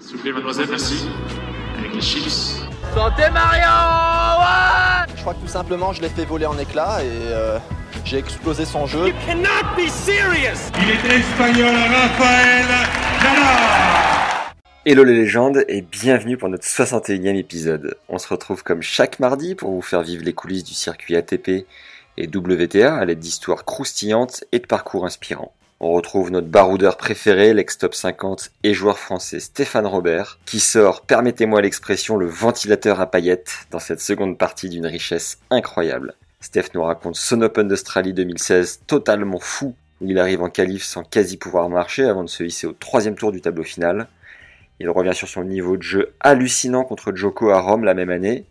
S'il vous plaît, mademoiselle, merci. Avec les chips. Santé Mario ouais Je crois que tout simplement, je l'ai fait voler en éclats et euh, j'ai explosé son jeu. cannot be serious Il est espagnol, Rafael Nadal Hello les légendes et bienvenue pour notre 61e épisode. On se retrouve comme chaque mardi pour vous faire vivre les coulisses du circuit ATP et WTA à l'aide d'histoires croustillantes et de parcours inspirants. On retrouve notre baroudeur préféré, l'ex-top 50 et joueur français Stéphane Robert, qui sort, permettez-moi l'expression, le ventilateur à paillettes dans cette seconde partie d'une richesse incroyable. Steph nous raconte son Open d'Australie 2016 totalement fou, où il arrive en qualif sans quasi pouvoir marcher avant de se hisser au troisième tour du tableau final. Il revient sur son niveau de jeu hallucinant contre Joko à Rome la même année,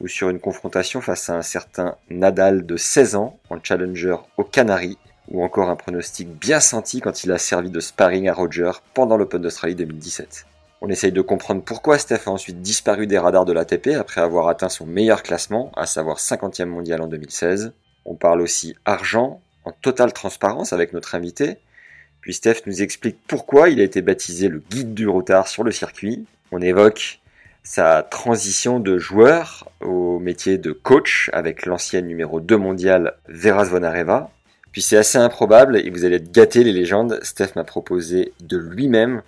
ou sur une confrontation face à un certain Nadal de 16 ans en challenger aux Canaries, ou encore un pronostic bien senti quand il a servi de sparring à Roger pendant l'Open d'Australie 2017. On essaye de comprendre pourquoi Steph a ensuite disparu des radars de l'ATP après avoir atteint son meilleur classement, à savoir 50e mondial en 2016. On parle aussi argent, en totale transparence avec notre invité, puis Steph nous explique pourquoi il a été baptisé le guide du routard sur le circuit. On évoque sa transition de joueur au métier de coach avec l'ancienne numéro 2 mondiale Vera Zvonareva. Puis c'est assez improbable et vous allez être gâtés les légendes. Steph m'a proposé de lui-même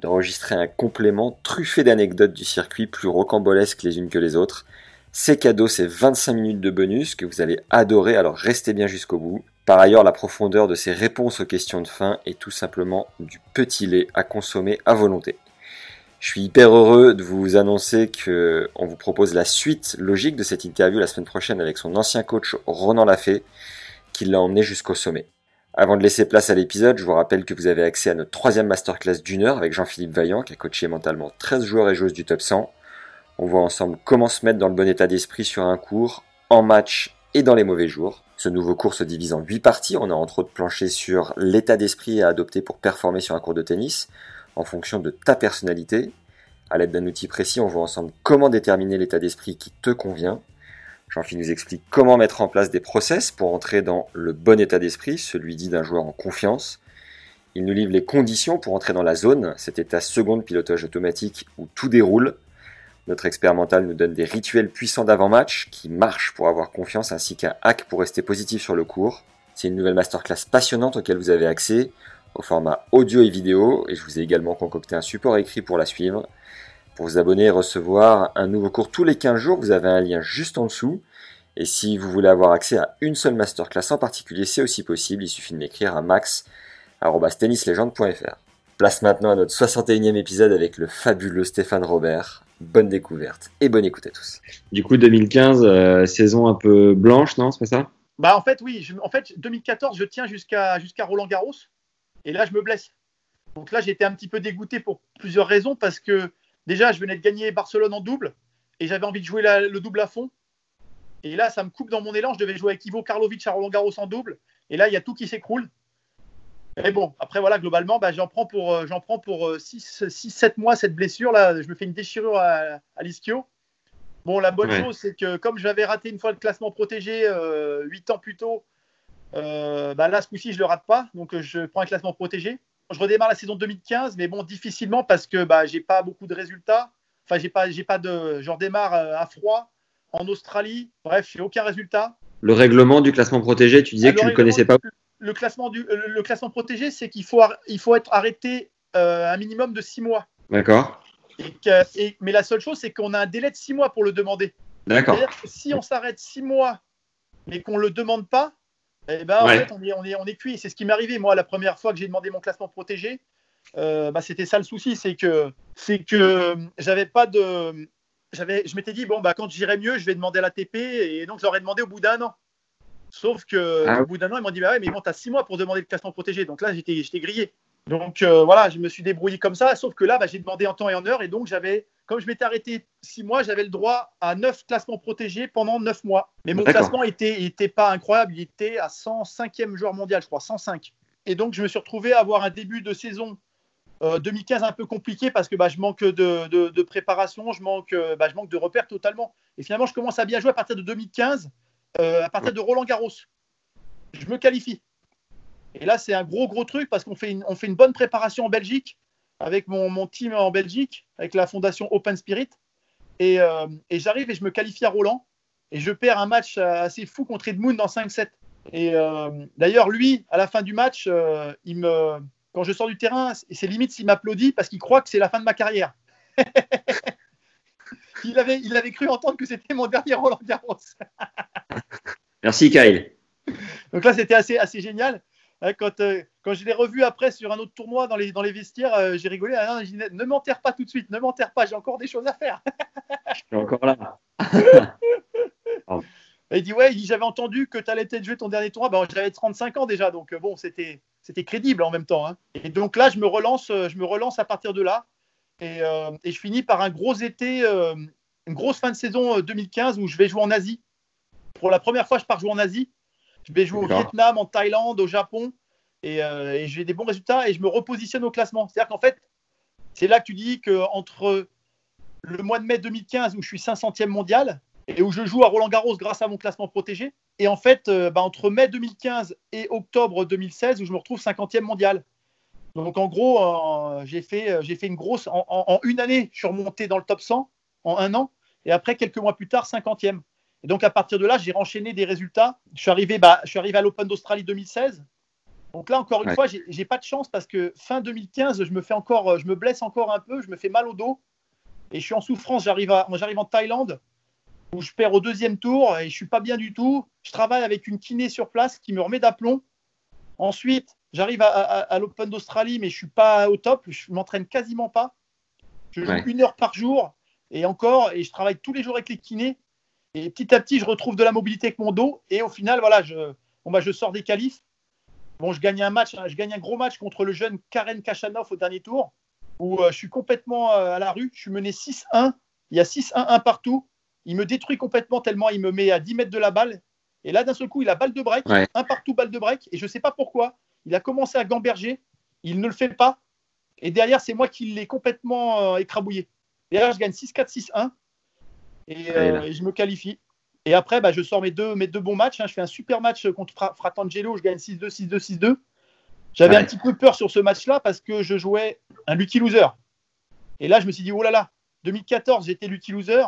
d'enregistrer un complément truffé d'anecdotes du circuit plus rocambolesques les unes que les autres. C'est cadeau, c'est 25 minutes de bonus que vous allez adorer, alors restez bien jusqu'au bout. Par ailleurs, la profondeur de ses réponses aux questions de fin est tout simplement du petit lait à consommer à volonté. Je suis hyper heureux de vous annoncer que on vous propose la suite logique de cette interview la semaine prochaine avec son ancien coach Ronan Lafay, qui l'a emmené jusqu'au sommet. Avant de laisser place à l'épisode, je vous rappelle que vous avez accès à notre troisième masterclass d'une heure avec Jean-Philippe Vaillant, qui a coaché mentalement 13 joueurs et joueuses du top 100. On voit ensemble comment se mettre dans le bon état d'esprit sur un cours, en match et dans les mauvais jours. Ce nouveau cours se divise en 8 parties. On a entre autres planché sur l'état d'esprit à adopter pour performer sur un cours de tennis, en fonction de ta personnalité. À l'aide d'un outil précis, on voit ensemble comment déterminer l'état d'esprit qui te convient. Jean-Philippe nous explique comment mettre en place des process pour entrer dans le bon état d'esprit, celui dit d'un joueur en confiance. Il nous livre les conditions pour entrer dans la zone, cet état second pilotage automatique où tout déroule. Notre expert mental nous donne des rituels puissants d'avant-match qui marchent pour avoir confiance ainsi qu'un hack pour rester positif sur le cours. C'est une nouvelle masterclass passionnante auquel vous avez accès au format audio et vidéo et je vous ai également concocté un support écrit pour la suivre. Pour vous abonner et recevoir un nouveau cours tous les 15 jours, vous avez un lien juste en dessous. Et si vous voulez avoir accès à une seule masterclass en particulier, c'est aussi possible. Il suffit de m'écrire à max.tennislegende.fr. Place maintenant à notre 61e épisode avec le fabuleux Stéphane Robert. Bonne découverte et bonne écoute à tous. Du coup, 2015, euh, saison un peu blanche, non C'est pas ça? Bah en fait oui, je- en fait 2014 je tiens jusqu'à jusqu'à Roland Garros et là je me blesse. Donc là j'étais un petit peu dégoûté pour plusieurs raisons parce que déjà je venais de gagner Barcelone en double et j'avais envie de jouer la- le double à fond. Et là ça me coupe dans mon élan, je devais jouer avec Ivo Karlovic à Roland Garros en double et là il y a tout qui s'écroule. Et bon, après voilà, globalement, bah, j'en prends pour, euh, j'en prends pour 6-7 mois cette blessure là. Je me fais une déchirure à, à l'ischio. Bon, la bonne Ouais. chose, c'est que comme j'avais raté une fois le classement protégé euh, 8 ans plus tôt, euh, bah là, ce coup-ci, je le rate pas. Donc, euh, je prends un classement protégé. Je redémarre la saison 2015, mais bon, difficilement parce que bah, j'ai pas beaucoup de résultats. Enfin, j'ai pas, j'ai pas de. Je redémarre euh, à froid en Australie. Bref, j'ai aucun résultat. Le règlement du classement protégé, tu disais que tu Alors, le connaissais pas Le classement, du, le, le classement protégé, c'est qu'il faut, il faut être arrêté euh, un minimum de 6 mois. D'accord Et que- et- mais la seule chose, c'est qu'on a un délai de 6 mois pour le demander. D'accord. Si on s'arrête 6 mois, mais qu'on ne le demande pas, eh ben, en fait, on est, on est, on est cuit. C'est ce qui m'est arrivé, moi, la première fois que j'ai demandé mon classement protégé. euh, bah, c'était ça le souci, c'est que, c'est que j'avais pas de. J'avais, je m'étais dit, bon, bah, quand j'irai mieux, je vais demander à l'ATP, et donc je leur ai demandé au bout d'un an. Sauf que Ah. au bout d'un an, ils m'ont dit, bah ouais, mais bon, tu as 6 mois pour demander le classement protégé. Donc là, j'étais, j'étais grillé. Donc euh, voilà, je me suis débrouillé comme ça, sauf que là, bah, j'ai demandé en temps et en heure, et donc j'avais, comme je m'étais arrêté six mois, j'avais le droit à neuf classements protégés pendant neuf mois. Mais mon classement était, était pas incroyable, il était à 105e joueur mondial, je crois, 105. Et donc je me suis retrouvé à avoir un début de saison euh, 2015 un peu compliqué parce que bah, je manque de, de- de préparation, je manque, euh, bah, je manque de repères totalement. Et finalement, je commence à bien jouer à partir de 2015, euh, à partir de Roland Garros. Je me qualifie. Et là, c'est un gros, gros truc parce qu'on fait une, on fait une bonne préparation en Belgique avec mon, mon team en Belgique, avec la fondation Open Spirit. Et, euh, et j'arrive et je me qualifie à Roland. Et je perds un match euh, assez fou contre Edmund en 5-7. Et euh, d'ailleurs, lui, à la fin du match, euh, il me, quand je sors du terrain, c'est c'est limite s'il m'applaudit parce qu'il croit que c'est la fin de ma carrière. il, avait, il avait cru entendre que c'était mon dernier Roland Garros. Merci Kyle. Donc là, c'était assez, assez génial. Hein, Quand, euh, quand je l'ai revu après sur un autre tournoi dans les, dans les vestiaires, euh, j'ai rigolé. Ah non, dit, ne m'enterre pas tout de suite, ne m'enterre pas, j'ai encore des choses à faire. Je suis encore là. Et il dit Ouais, j'avais entendu que tu allais peut-être jouer ton dernier tournoi. Ben, j'avais 35 ans déjà, donc euh, bon, c'était c'était crédible en même temps. hein. Et donc là, je me relance, je me relance à partir de là. Et, euh, et je finis par un gros été, euh, une grosse fin de saison euh, 2015 où je vais jouer en Asie. Pour la première fois, je pars jouer en Asie. Je vais jouer au. Vietnam, en Thaïlande, au Japon. Et, euh, et j'ai des bons résultats et je me repositionne au classement. C'est-à-dire qu'en fait, c'est là que tu dis qu'entre le mois de mai 2015 où je suis 500e mondial et où je joue à Roland Garros grâce à mon classement protégé, et en fait, euh, bah, entre mai 2015 et octobre 2016 où je me retrouve 50e mondial. Donc en gros, euh, j'ai fait, j'ai fait une grosse. En, en- en une année, je suis remonté dans le top 100 en un an, et après, quelques mois plus tard, 50e. Et donc à partir de là, j'ai enchaîné des résultats. Je suis arrivé, bah, je suis arrivé à l'Open d'Australie 2016. Donc là, encore une Ouais. fois, j'ai pas de chance parce que fin 2015, je me fais encore, je me blesse encore un peu, je me fais mal au dos et je suis en souffrance. J'arrive en Thaïlande où je perds au deuxième tour et je suis pas bien du tout. Je travaille avec une kiné sur place qui me remet d'aplomb. Ensuite, j'arrive à, à- à l'Open d'Australie, mais je suis pas au top. Je m'entraîne quasiment pas. Je joue Ouais. une heure par jour et encore, et je travaille tous les jours avec les kinés. Et petit à petit, je retrouve de la mobilité avec mon dos. Et au final, voilà, je, bon, bah, je sors des qualifs. Bon, je gagne un match, hein, je gagne un gros match contre le jeune Karen Kachanov au dernier tour, où euh, je suis complètement euh, à la rue. Je suis mené 6-1. Il y a 6-1-1 partout. Il me détruit complètement tellement il me met à 10 mètres de la balle. Et là, d'un seul coup, il a balle de break, Ouais. un partout, balle de break. Et je ne sais pas pourquoi. Il a commencé à gamberger. Il ne le fait pas. Et derrière, c'est moi qui l'ai complètement euh, écrabouillé. Derrière, je gagne 6-4, 6-1. Et, euh, et je me qualifie. Et après, bah, je sors mes deux, mes deux bons matchs. hein. Je fais un super match contre Fra- Fratangelo. Je gagne 6-2, 6-2, 6-2. J'avais Ouais. un petit peu peur sur ce match-là parce que je jouais un lucky loser. Et là, je me suis dit, oh là là, 2014, j'étais lucky loser.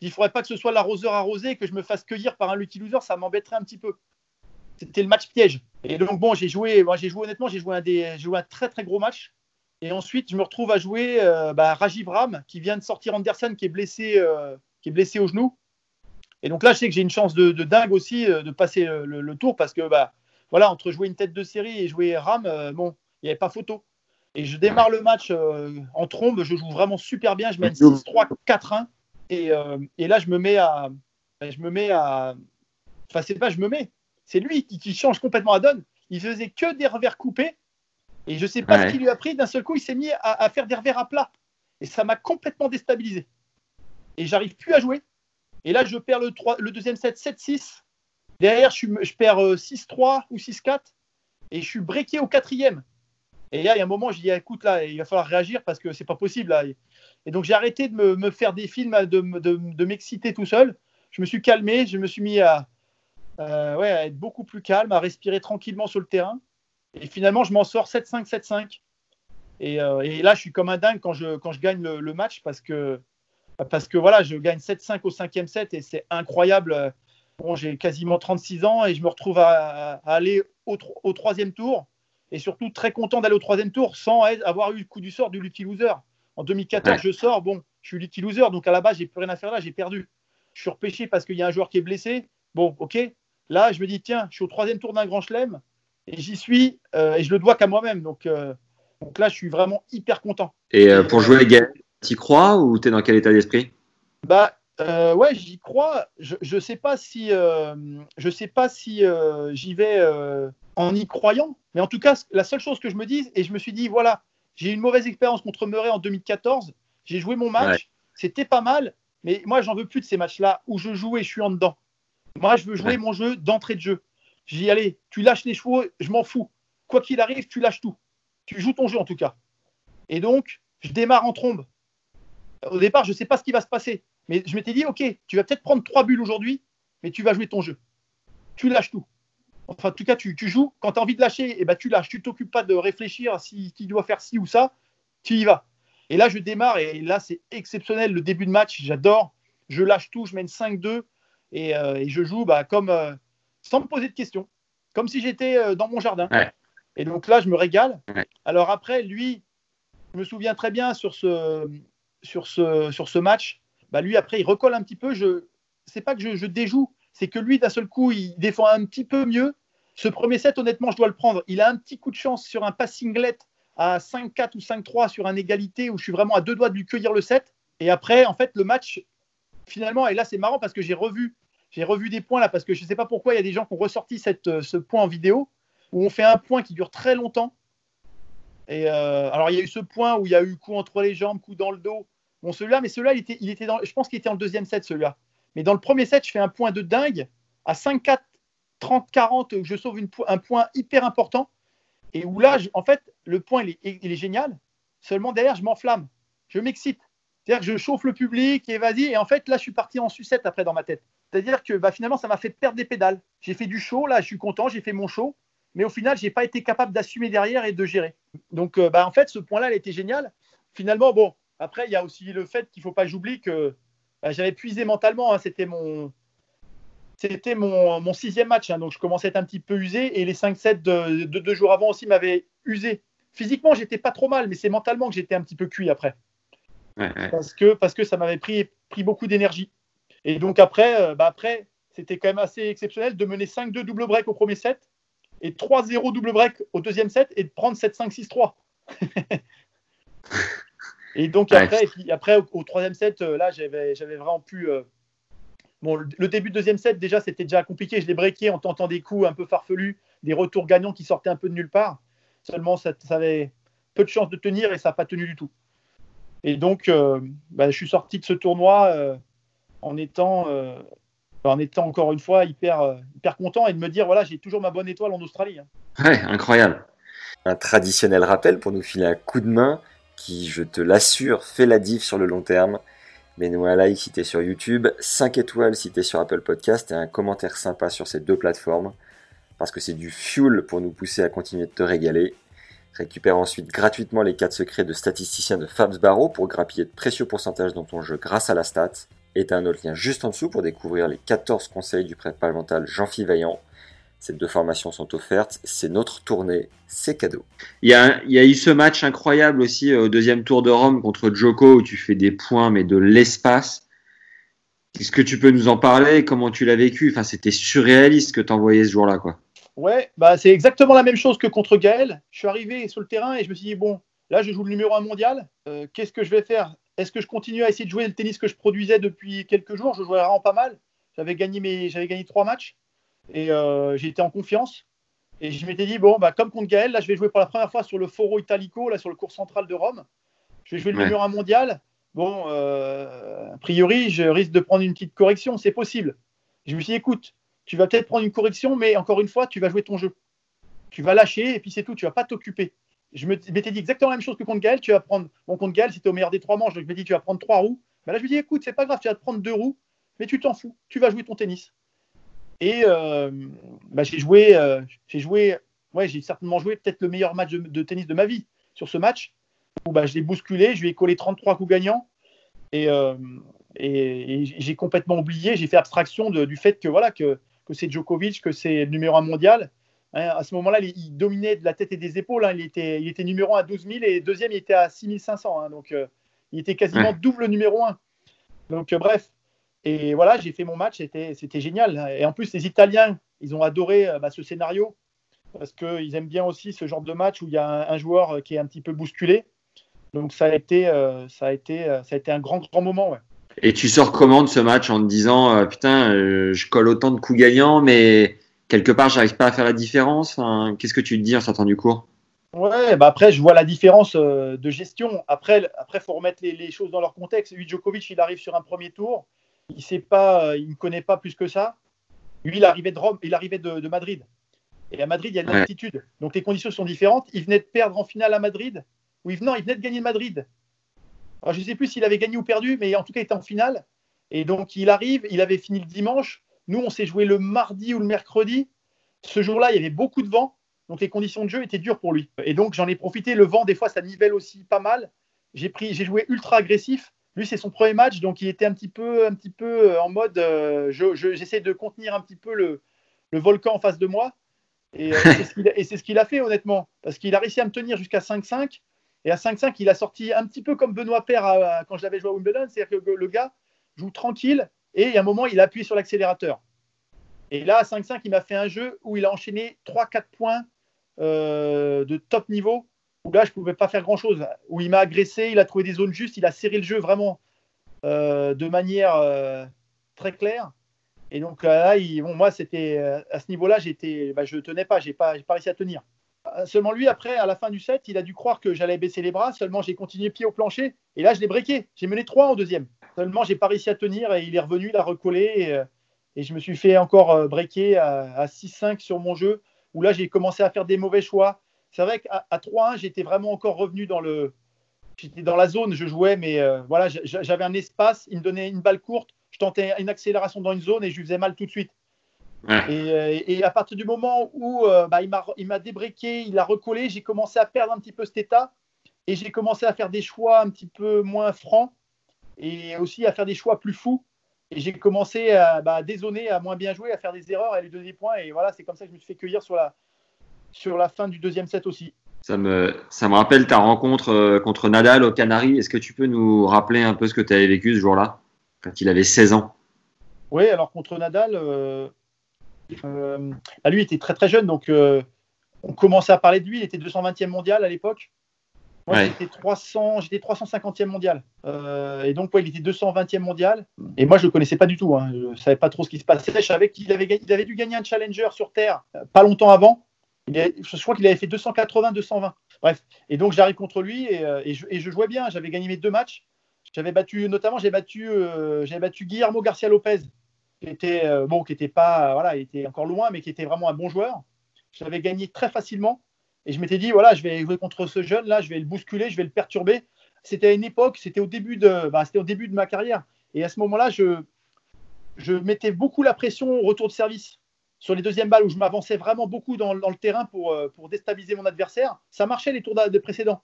Il ne faudrait pas que ce soit l'arroseur arrosé et que je me fasse cueillir par un lucky loser. Ça m'embêterait un petit peu. C'était le match piège. Et donc, bon, j'ai joué, moi, j'ai joué honnêtement, j'ai joué, un des, joué un très très gros match. Et ensuite, je me retrouve à jouer euh, bah, Rajiv Ram, qui vient de sortir Anderson, qui est blessé, euh, qui est blessé au genou. Et donc là, je sais que j'ai une chance de, de dingue aussi euh, de passer euh, le, le tour parce que, bah, voilà, entre jouer une tête de série et jouer Ram, euh, bon, il n'y avait pas photo. Et je démarre le match euh, en trombe, je joue vraiment super bien, je mène 6-3, 4-1. Et, euh, et là, je me mets à. Je me mets à. Enfin, c'est pas je me mets, c'est lui qui, qui change complètement la donne. Il faisait que des revers coupés. Et je sais pas Ouais. ce qui lui a pris. D'un seul coup, il s'est mis à, à faire des revers à plat. Et ça m'a complètement déstabilisé. Et j'arrive plus à jouer. Et là, je perds le, 3 le deuxième set 7-6. Derrière, je, je perds euh, 6-3 ou 6-4. Et je suis breaké au quatrième. Et là, il y a un moment, je dis écoute, là, il va falloir réagir parce que c'est pas possible. Là. Et donc, j'ai arrêté de me, me faire des films, de, de, de m'exciter tout seul. Je me suis calmé, je me suis mis à, euh, ouais, à être beaucoup plus calme, à respirer tranquillement sur le terrain. Et finalement, je m'en sors 7-5, 7-5. Et, euh, et là, je suis comme un dingue quand je, quand je gagne le, le match parce que, parce que voilà, je gagne 7-5 au cinquième set et c'est incroyable. Bon, j'ai quasiment 36 ans et je me retrouve à, à aller au, tro- au troisième tour et surtout très content d'aller au troisième tour sans avoir eu le coup du sort du lucky loser. En 2014, Ouais. je sors, bon, je suis lucky loser, donc à la base, j'ai plus rien à faire là, j'ai perdu. Je suis repêché parce qu'il y a un joueur qui est blessé. Bon, ok. Là, je me dis, tiens, je suis au troisième tour d'un grand chelem et j'y suis euh, et je le dois qu'à moi-même. Donc, euh, donc là, je suis vraiment hyper content. Et euh, pour jouer Gaël, t'y crois ou t'es dans quel état d'esprit? Bah euh, ouais, j'y crois. Je, je sais pas si euh, je sais pas si euh, j'y vais en y croyant. Mais en tout cas, la seule chose que je me dis, et je me suis dit, voilà, j'ai eu une mauvaise expérience contre Murray en 2014. J'ai joué mon match, c'était pas mal, mais moi, j'en veux plus de ces matchs-là où je joue et je suis en dedans. Moi, je veux jouer mon jeu d'entrée de jeu. J'y allais, tu lâches les chevaux, je m'en fous. Quoi qu'il arrive, tu lâches tout. Tu joues ton jeu en tout cas. Et donc, je démarre en trombe. Au départ, je ne sais pas ce qui va se passer. Mais je m'étais dit, OK, tu vas peut-être prendre trois bulles aujourd'hui, mais tu vas jouer ton jeu. Tu lâches tout. Enfin, en tout cas, tu, joues. Quand tu as envie de lâcher, eh ben, tu lâches. Tu t'occupes pas de réfléchir si tu dois faire ci ou ça. Tu y vas. Et là, je démarre et là, c'est exceptionnel. Le début de match, j'adore. Je lâche tout, je mène 5-2 et, euh, et, je joue bah, comme, euh, sans me poser de questions, comme si j'étais euh, dans mon jardin. Et donc là, je me régale. Alors après, lui, je me souviens très bien sur ce, sur ce, sur ce match. Bah, lui, après, il recolle un petit peu. Je c'est pas que je, je déjoue, c'est que lui, d'un seul coup, il défend un petit peu mieux. Ce premier set, honnêtement, je dois le prendre. Il a un petit coup de chance sur un passinglet à 5-4 ou 5-3 sur un égalité où je suis vraiment à deux doigts de lui cueillir le set. Et après, en fait, le match, finalement, et là, c'est marrant parce que j'ai revu, j'ai revu des points là parce que je ne sais pas pourquoi il y a des gens qui ont ressorti cette, euh, ce point en vidéo où on fait un point qui dure très longtemps. Et euh, alors, il y a eu ce point où il y a eu coup entre les jambes, coup dans le dos. Bon, celui-là, mais celui-là, il était, il était dans, je pense qu'il était en deuxième set, celui-là. Mais dans le premier set, je fais un point de dingue à 5-4, 30-40, je sauve un point hyper important. Et où là, en fait, le point, il est, génial. Seulement derrière, je m'enflamme. Je m'excite. C'est-à-dire que je chauffe le public et vas-y. Et en fait, là, je suis parti en sucette après dans ma tête. C'est-à-dire que bah, finalement, ça m'a fait perdre des pédales. J'ai fait du show, là, je suis content, j'ai fait mon show. Mais au final, je n'ai pas été capable d'assumer derrière et de gérer. Donc, euh, bah, en fait, ce point-là, il était génial. Finalement, bon, après, il y a aussi le fait qu'il ne faut pas j'oublie que bah, j'avais puisé mentalement. Hein. c'était mon, c'était mon, sixième match, hein. donc je commençais à être un petit peu usé. Et les 5-7 de, deux jours avant aussi m'avaient usé. Physiquement, j'étais pas trop mal, mais c'est mentalement que j'étais un petit peu cuit après. Parce, que, parce que ça m'avait pris, pris beaucoup d'énergie. Et donc après, euh, bah après c'était quand même assez exceptionnel de mener 5-2 double break au premier set et 3-0 double break au deuxième set et de prendre 7-5-6-3. et donc après, et puis après au, troisième set, euh, là, j'avais vraiment pu. Euh, bon, le début de deuxième set, déjà, c'était déjà compliqué. Je l'ai breaké en tentant des coups un peu farfelus, des retours gagnants qui sortaient un peu de nulle part. Seulement, ça, avait peu de chances de tenir et ça n'a pas tenu du tout. Et donc, euh, bah, je suis sorti de ce tournoi euh, en, étant, euh, en étant encore une fois hyper, hyper content et de me dire voilà, j'ai toujours ma bonne étoile en Australie. Hein. Ouais, incroyable. Un traditionnel rappel pour nous filer un coup de main qui, je te l'assure, fait la diff sur le long terme. Mets-nous un like si t'es sur YouTube, 5 étoiles si t'es sur Apple Podcast et un commentaire sympa sur ces deux plateformes parce que c'est du fuel pour nous pousser à continuer de te régaler. Récupère ensuite gratuitement les 4 secrets de statisticien de Fabs Barreau pour grappiller de précieux pourcentages dans ton jeu grâce à la stat. Et t'as un autre lien juste en dessous pour découvrir les 14 conseils du prépa mental Jean-Philippe Vaillant. Ces deux formations sont offertes, c'est notre tournée, c'est cadeau. Il y, a, il y a eu ce match incroyable aussi euh, au deuxième tour de Rome contre Joko où tu fais des points mais de l'espace. Est-ce que tu peux nous en parler? Comment tu l'as vécu? Enfin, c'était surréaliste que tu envoyais ce jour-là, quoi. Ouais, bah c'est exactement la même chose que contre Gaël. Je suis arrivé sur le terrain et je me suis dit, bon, là je joue le numéro 1 mondial. Euh, qu'est-ce que je vais faire? Est-ce que je continue à essayer de jouer le tennis que je produisais depuis quelques jours? Je jouais vraiment pas mal. J'avais gagné, mes, j'avais gagné trois matchs et euh, j'étais en confiance. Et je m'étais dit, bon, bah, comme contre Gaël, là je vais jouer pour la première fois sur le Foro Italico, là sur le cours central de Rome. Je vais jouer le numéro 1 mondial. Bon, euh, a priori, je risque de prendre une petite correction, c'est possible. Je me suis dit, écoute, tu vas peut-être prendre une correction, mais encore une fois, tu vas jouer ton jeu. Tu vas lâcher et puis c'est tout, tu vas pas t'occuper. Je m'étais dit exactement la même chose que contre Gaël. Tu vas prendre, bon, contre Gaël, c'était au meilleur des trois manches, donc je me dit, tu vas prendre trois roues. Mais là, je me dis, écoute, c'est pas grave, tu vas te prendre deux roues, mais tu t'en fous, tu vas jouer ton tennis. Et euh, bah, j'ai joué, euh, j'ai joué, ouais, j'ai certainement joué peut-être le meilleur match de, tennis de ma vie sur ce match où bah, je l'ai bousculé, je lui ai collé 33 coups gagnants et, euh, et, j'ai complètement oublié, j'ai fait abstraction du fait que voilà que que c'est Djokovic, que c'est le numéro un mondial. Hein, à ce moment-là, il dominait de la tête et des épaules. Hein. Il, était, il était numéro 1 à 12 000 et deuxième, il était à 6 500. Hein. donc, euh, il était quasiment double numéro 1. Donc, euh, bref. Et voilà, j'ai fait mon match. C'était génial. Et en plus, les Italiens, ils ont adoré euh, bah, ce scénario parce qu'ils aiment bien aussi ce genre de match où il y a un, joueur qui est un petit peu bousculé. Donc, ça a été, ça a été, ça a été un grand, grand moment. Ouais. Et tu sors comment de ce match en te disant euh, putain, euh, je colle autant de coups gagnants, mais quelque part, j'arrive pas à faire la différence? Qu'est-ce que tu te dis en sortant du cours? Ouais, bah après, je vois la différence euh, de gestion. Après, après, faut remettre les, choses dans leur contexte. Lui, Djokovic, il arrive sur un premier tour. Il sait pas, euh, il ne connaît pas plus que ça. Lui, il arrivait de Rome, il arrivait de, Madrid. Et à Madrid, il y a de l'altitude. Donc les conditions sont différentes. Il venait de perdre en finale à Madrid. Ou il, non, il venait de gagner Madrid. Alors, je ne sais plus s'il avait gagné ou perdu, mais en tout cas, il était en finale. Et donc, il arrive, il avait fini le dimanche. Nous, on s'est joué le mardi ou le mercredi. Ce jour-là, il y avait beaucoup de vent. Donc les conditions de jeu étaient dures pour lui. Et donc j'en ai profité. Le vent, des fois, ça nivelle aussi pas mal. J'ai joué ultra agressif. Lui, c'est son premier match, donc il était un petit peu, un petit peu euh, en mode. Euh, j'essaie de contenir un petit peu le, volcan en face de moi. Et, euh, c'est ce qu'il a fait, honnêtement. Parce qu'il a réussi à me tenir jusqu'à 5-5. Et à 5-5, il a sorti un petit peu comme Benoît Père quand je l'avais joué à Wimbledon. C'est-à-dire que le gars joue tranquille et a un moment, il a appuyé sur l'accélérateur. Et là, à 5-5, il m'a fait un jeu où il a enchaîné 3-4 points de top niveau où là je pouvais pas faire grand chose où il m'a agressé il a trouvé des zones justes il a serré le jeu vraiment euh, de manière euh, très claire. Et donc là bon, moi c'était à ce niveau là j'étais bah, je tenais pas j'ai pas, pas réussi à tenir. Seulement lui après à la fin du set il a dû croire que j'allais baisser les bras seulement j'ai continué pied au plancher et là je l'ai breaké. J'ai mené 3 en deuxième. Seulement j'ai pas réussi à tenir et il est revenu il a recollé et, je me suis fait encore breaker à, à 6-5 sur mon jeu où là, j'ai commencé à faire des mauvais choix. C'est vrai qu'à 3-1, j'étais vraiment encore revenu dans le. J'étais dans la zone, je jouais, mais euh, voilà, j'avais un espace. Il me donnait une balle courte, je tentais une accélération dans une zone et je lui faisais mal tout de suite. Euh, et, à partir du moment où euh, bah, il m'a débréqué, il a recollé, j'ai commencé à perdre un petit peu cet état et j'ai commencé à faire des choix un petit peu moins francs et aussi à faire des choix plus fous. Et j'ai commencé à bah, dézonner, à moins bien jouer, à faire des erreurs, à lui donner des points. Et voilà, c'est comme ça que je me suis fait cueillir sur la, sur la fin du deuxième set aussi. Ça me, ça me rappelle ta rencontre euh, contre Nadal au Canaries. Est-ce que tu peux nous rappeler un peu ce que tu avais vécu ce jour-là, quand il avait 16 ans? Oui, alors contre Nadal, euh, euh, bah, lui était très très jeune, donc euh, on commençait à parler de lui. Il était 220e mondial à l'époque. Moi, j'étais 300, j'étais 350e mondial. Euh, et donc, ouais, il était 220e mondial. Et moi, je le connaissais pas du tout. Hein. Je savais pas trop ce qui se passait. Je savais qu'il avait, il avait dû gagner un challenger sur Terre euh, pas longtemps avant. Je crois qu'il avait fait 280, 220. Bref. Et donc, j'arrive contre lui et, euh, et, je, jouais bien. J'avais gagné mes deux matchs. J'avais battu, notamment, j'ai j'avais battu Guillermo Garcia Lopez, qui était, bon, qui était pas, voilà, il était encore loin, mais qui était vraiment un bon joueur. J'avais gagné très facilement. Et je m'étais dit, voilà, je vais jouer contre ce jeune-là, je vais le bousculer, je vais le perturber. C'était à une époque, c'était au, début de, bah, au début de ma carrière. Et à ce moment-là, je, je mettais beaucoup la pression au retour de service sur les deuxièmes balles où je m'avançais vraiment beaucoup dans, le terrain pour, euh, pour, déstabiliser mon adversaire. Ça marchait les tours de précédents.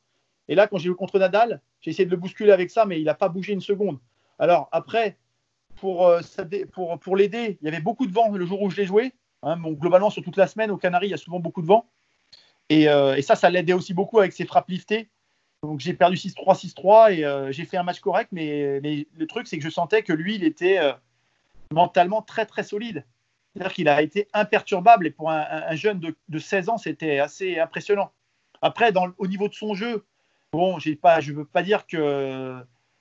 Et là, quand j'ai joué contre Nadal, j'ai essayé de le bousculer avec ça, mais il n'a pas bougé une seconde. Alors après, pour, euh, pour, l'aider, il y avait beaucoup de vent le jour où je l'ai joué. Hein, globalement, sur toute la semaine, aux Canaries, il y a souvent beaucoup de vent. Euh, et, ça, ça l'aidait aussi beaucoup avec ses frappes liftées. Donc j'ai perdu 6-3, 6-3 et j'ai fait un match correct, mais, le truc, c'est que je sentais que lui, il était mentalement très très solide. C'est-à-dire qu'il a été imperturbable et pour un, jeune de, 16 ans, c'était assez impressionnant. Après, dans, au niveau de son jeu, bon, pas, je ne veux pas dire que,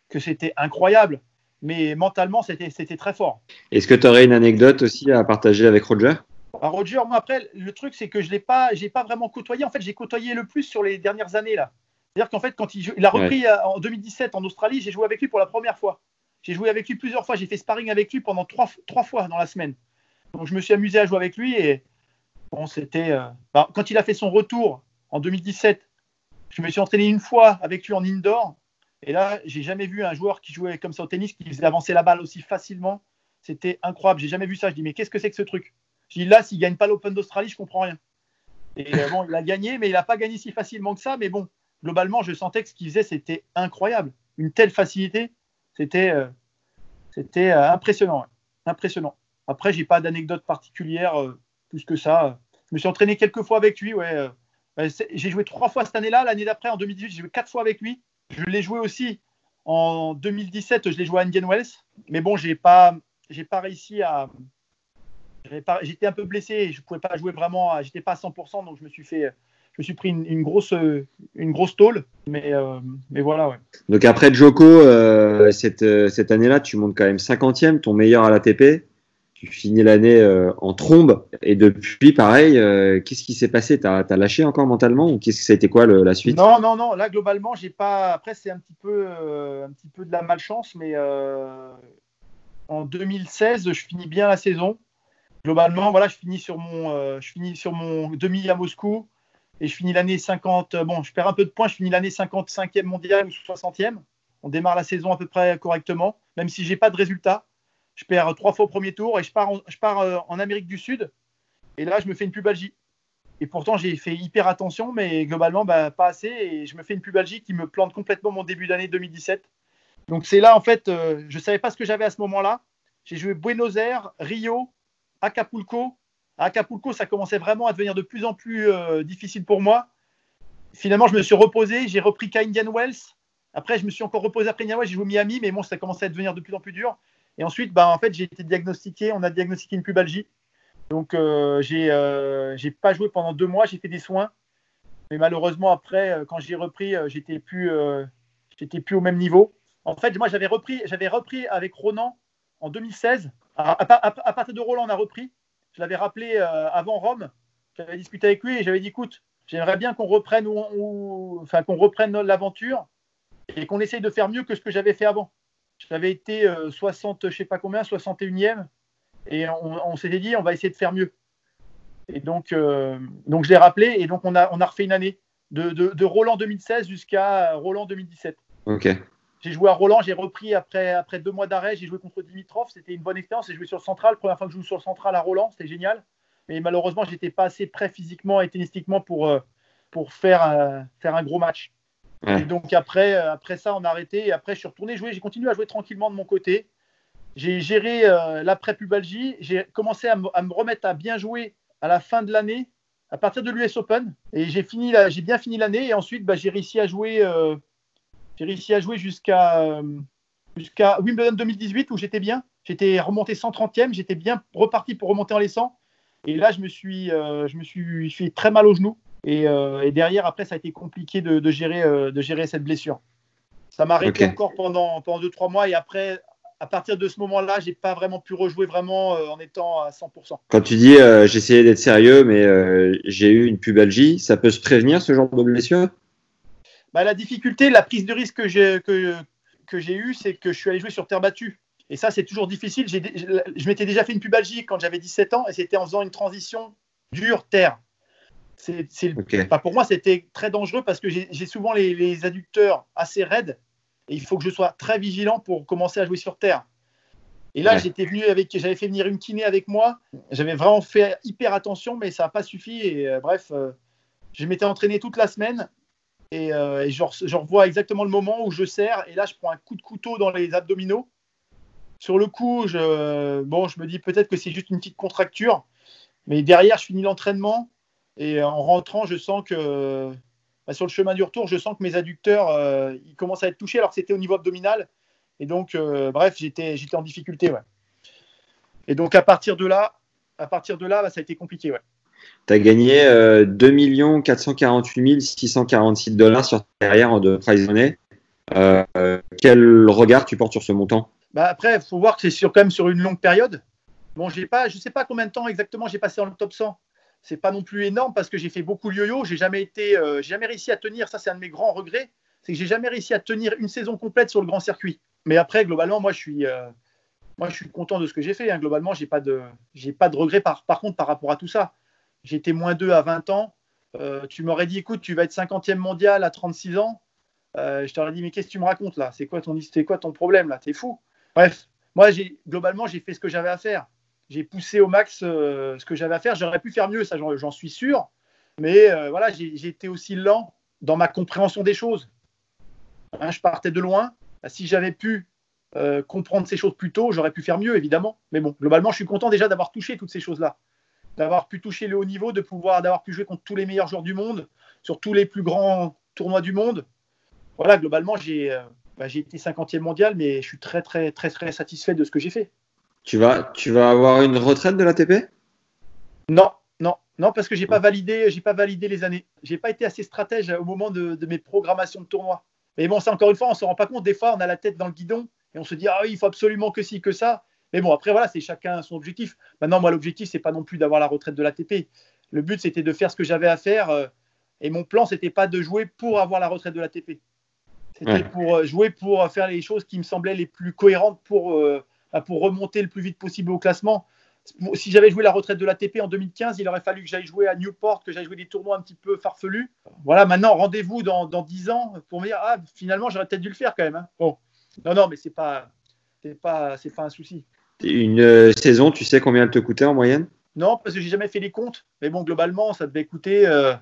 que c'était incroyable, mais mentalement, c'était très fort. Est-ce que tu aurais une anecdote aussi à partager avec Roger? Roger, moi après, le truc c'est que je l'ai pas, pas vraiment côtoyé. En fait, j'ai côtoyé le plus sur les dernières années là. C'est-à-dire qu'en fait, quand il, a repris euh, en 2017 en Australie, j'ai joué avec lui pour la première fois. J'ai joué avec lui plusieurs fois. J'ai fait sparring avec lui pendant trois, trois fois dans la semaine. Donc je me suis amusé à jouer avec lui et c'était. Euh, bah, quand il a fait son retour en 2017, je me suis entraîné une fois avec lui en indoor. Et là, j'ai jamais vu un joueur qui jouait comme ça au tennis, qui faisait avancer la balle aussi facilement. C'était incroyable. J'ai jamais vu ça. Je dis mais qu'est-ce que c'est que ce truc? Je dis là, s'il gagne pas l'Open d'Australie, je comprends rien. Et euh, bon, il a gagné, mais il n'a pas gagné si facilement que ça. Mais bon, globalement, je sentais que ce qu'il faisait, c'était incroyable. Une telle facilité, c'était c'était euh, impressionnant. Impressionnant. Après, j'ai pas d'anecdote particulière plus que ça. Je me suis entraîné quelques fois avec lui. Ouais. J'ai joué trois fois cette année-là. L'année d'après, en 2018, j'ai joué quatre fois avec lui. Je l'ai joué aussi en 2017. Je l'ai joué à Indian Wells. Mais bon, j'ai pas, j'ai pas réussi à, J'étais un peu blessé, je ne pouvais pas jouer vraiment, j'étais pas à 100%, donc je me suis fait, je me suis pris une, grosse, une grosse tôle, mais, euh, mais voilà. Ouais. Donc après Joko, euh, cette, cette année-là, tu montes quand même 50e, ton meilleur à l'ATP. Tu finis l'année euh, en trombe. Et depuis, pareil, euh, qu'est-ce qui s'est passé? T'as as lâché encore mentalement ou qu'est-ce que ça a été quoi la suite? Non, non, non. Là, globalement, j'ai pas. Après, c'est un petit peu, euh, un petit peu de la malchance, mais en 2016, je finis bien la saison. Globalement, voilà, je finis sur mon, je finis sur mon demi à Moscou et je finis l'année 50. euh, Bon, je perds un peu de points. Je finis l'année 55e mondiale ou 60e. On démarre la saison à peu près correctement, même si j'ai pas de résultat. Je perds trois fois au premier tour et je pars, euh, en Amérique du Sud. Et là, je me fais une pubalgie. Et pourtant, j'ai fait hyper attention, mais globalement, bah, pas assez. Et je me fais une pubalgie qui me plante complètement mon début d'année 2017. Donc c'est là, en fait, euh, je ne savais pas ce que j'avais à ce moment-là. J'ai joué Buenos Aires, Rio, Acapulco. À Acapulco, ça commençait vraiment à devenir de plus en plus euh, difficile pour moi. Finalement, je me suis reposé. J'ai repris qu'à Indian Wells. Après, je me suis encore reposé après Indian Wells. J'ai joué Miami, mais bon, ça commençait à devenir de plus en plus dur. Et ensuite, bah, en fait, j'ai été diagnostiqué. On a diagnostiqué une pubalgie. Donc, euh, j'ai euh, pas joué pendant deux mois. J'ai fait des soins. Mais malheureusement, après, euh, quand j'ai repris, euh, j'étais plus, plus au même niveau. En fait, moi, j'avais repris, repris avec Ronan en 2016. À, à, à, partir de Roland, on a repris. Je l'avais rappelé avant Rome. J'avais discuté avec lui et j'avais dit, écoute, j'aimerais bien qu'on reprenne, ou- enfin, qu'on reprenne l'aventure et qu'on essaye de faire mieux que ce que j'avais fait avant. J'avais été euh, 60, je sais pas combien, 61e. Et on, on s'était dit, on va essayer de faire mieux. Et donc, euh, donc je l'ai rappelé et donc on a, on a refait une année de, de, de Roland 2016 jusqu'à Roland 2017. Ok. J'ai joué à Roland, j'ai repris après, après deux mois d'arrêt, j'ai joué contre Dimitrov, c'était une bonne expérience. J'ai joué sur le central, première fois que je joue sur le central à Roland, c'était génial. Mais malheureusement, je n'étais pas assez prêt physiquement et tennistiquement pour, euh, pour faire, euh, faire un gros match. Et donc après, euh, après ça, on a arrêté et après je suis retourné jouer. J'ai continué à jouer tranquillement de mon côté. J'ai géré euh, l'après-pubalgie. J'ai commencé à, me- remettre à bien jouer à la fin de l'année, à partir de l'US Open. Et j'ai fini, j'ai bien fini l'année. Et ensuite, bah, j'ai réussi à jouer, euh, j'ai réussi à jouer jusqu'à jusqu'à Wimbledon 2018 où j'étais bien. J'étais remonté 130e. J'étais bien reparti pour remonter en laissant. Et là, je me suis, je me suis fait très mal au genou. Et, euh, et derrière, après, ça a été compliqué de, de gérer, euh, de gérer cette blessure. Ça m'a arrêté encore pendant, pendant 2-3 mois. Et après, à partir de ce moment-là, j'ai pas vraiment pu rejouer vraiment euh, en étant à 100%. Quand tu dis j'essayais d'être sérieux, mais j'ai eu une pubalgie, ça peut se prévenir ce genre de blessure? Bah, la difficulté, la prise de risque que j'ai que, que j'ai eue, c'est que je suis allé jouer sur terre battue. Et ça, c'est toujours difficile. J'ai je m'étais déjà fait une pubalgie quand j'avais 17 ans et c'était en faisant une transition dure terre. Enfin, pour moi, c'était très dangereux parce que j'ai souvent les, les adducteurs assez raides et il faut que je sois très vigilant pour commencer à jouer sur terre. Et là, Ouais. j'étais venu avec, j'avais fait venir une kiné avec moi. J'avais vraiment fait hyper attention, mais ça n'a pas suffi. Et euh, bref, euh, je m'étais entraîné toute la semaine et, euh, et je, re- je revois exactement le moment où je serre et là, je prends un coup de couteau dans les abdominaux. Sur le coup, je, bon, je me dis peut-être que c'est juste une petite contracture, mais derrière, je finis l'entraînement et en rentrant, je sens que bah, sur le chemin du retour, je sens que mes adducteurs, euh, ils commencent à être touchés alors que c'était au niveau abdominal. Et donc, euh, bref, j'étais, j'étais en difficulté, ouais. Et donc à partir de là, à partir de là, bah, ça a été compliqué, ouais. Tu as gagné euh, 2 448 646 dollars sur ta carrière de. Euh, euh, quel regard tu portes sur ce montant? Bah, après, il faut voir que c'est sur, quand même sur une longue période. Bon, j'ai pas, je ne sais pas combien de temps exactement j'ai passé dans le top 100. C'est pas non plus énorme parce que j'ai fait beaucoup de yo-yo. J'ai jamais été, euh, jamais réussi à tenir. Ça, c'est un de mes grands regrets, c'est que j'ai jamais réussi à tenir une saison complète sur le grand circuit. Mais après, globalement, moi, je suis, euh, moi, je suis content de ce que j'ai fait. hein. Globalement, j'ai pas de, j'ai pas de regrets par, par contre par rapport à tout ça. J'étais moins 2 à 20 ans. Euh, tu m'aurais dit, écoute, tu vas être 50e mondial à 36 ans. Euh, je t'aurais dit, mais qu'est-ce que tu me racontes là? C'est quoi ton, c'est quoi ton problème là? T'es fou. Bref, moi, j'ai, globalement, j'ai fait ce que j'avais à faire. J'ai poussé au max euh, ce que j'avais à faire. J'aurais pu faire mieux, ça, j'en, suis sûr. Mais euh, voilà, j'ai, été aussi lent dans ma compréhension des choses. Hein, je partais de loin. Si j'avais pu euh, comprendre ces choses plus tôt, j'aurais pu faire mieux, évidemment. Mais bon, globalement, je suis content déjà d'avoir touché toutes ces choses-là. D'avoir pu toucher le haut niveau, de pouvoir, d'avoir pu jouer contre tous les meilleurs joueurs du monde, sur tous les plus grands tournois du monde. Voilà, globalement, j'ai, bah, été 50e mondial, mais je suis très, très, très, très satisfait de ce que j'ai fait. Tu vas, tu vas avoir une retraite de l'ATP Non, non, non, parce que j'ai pas validé, j'ai pas validé les années. J'ai pas été assez stratège au moment de, de mes programmations de tournoi. Mais bon, ça encore une fois, on se rend pas compte. Des fois, on a la tête dans le guidon et on se dit ah oui, il faut absolument que ci, que ça. Mais bon, après, voilà, c'est chacun son objectif. Maintenant, moi, l'objectif, c'est pas non plus d'avoir la retraite de l'ATP. Le but, c'était de faire ce que j'avais à faire. euh, et mon plan, c'était pas de jouer pour avoir la retraite de l'ATP. C'était Ouais. pour euh, jouer pour faire les choses qui me semblaient les plus cohérentes pour, euh, pour remonter le plus vite possible au classement. Si j'avais joué la retraite de l'ATP en 2015, il aurait fallu que j'aille jouer à Newport, que j'aille jouer des tournois un petit peu farfelus. Voilà, maintenant, rendez-vous dans, dans 10 ans pour me dire, ah, finalement, j'aurais peut-être dû le faire quand même. hein. Bon. Non, non, mais c'est pas, c'est pas, c'est pas un souci. Une euh, saison, tu sais combien elle te coûtait en moyenne? Non, parce que j'ai jamais fait les comptes. Mais bon, globalement, ça devait coûter. euh,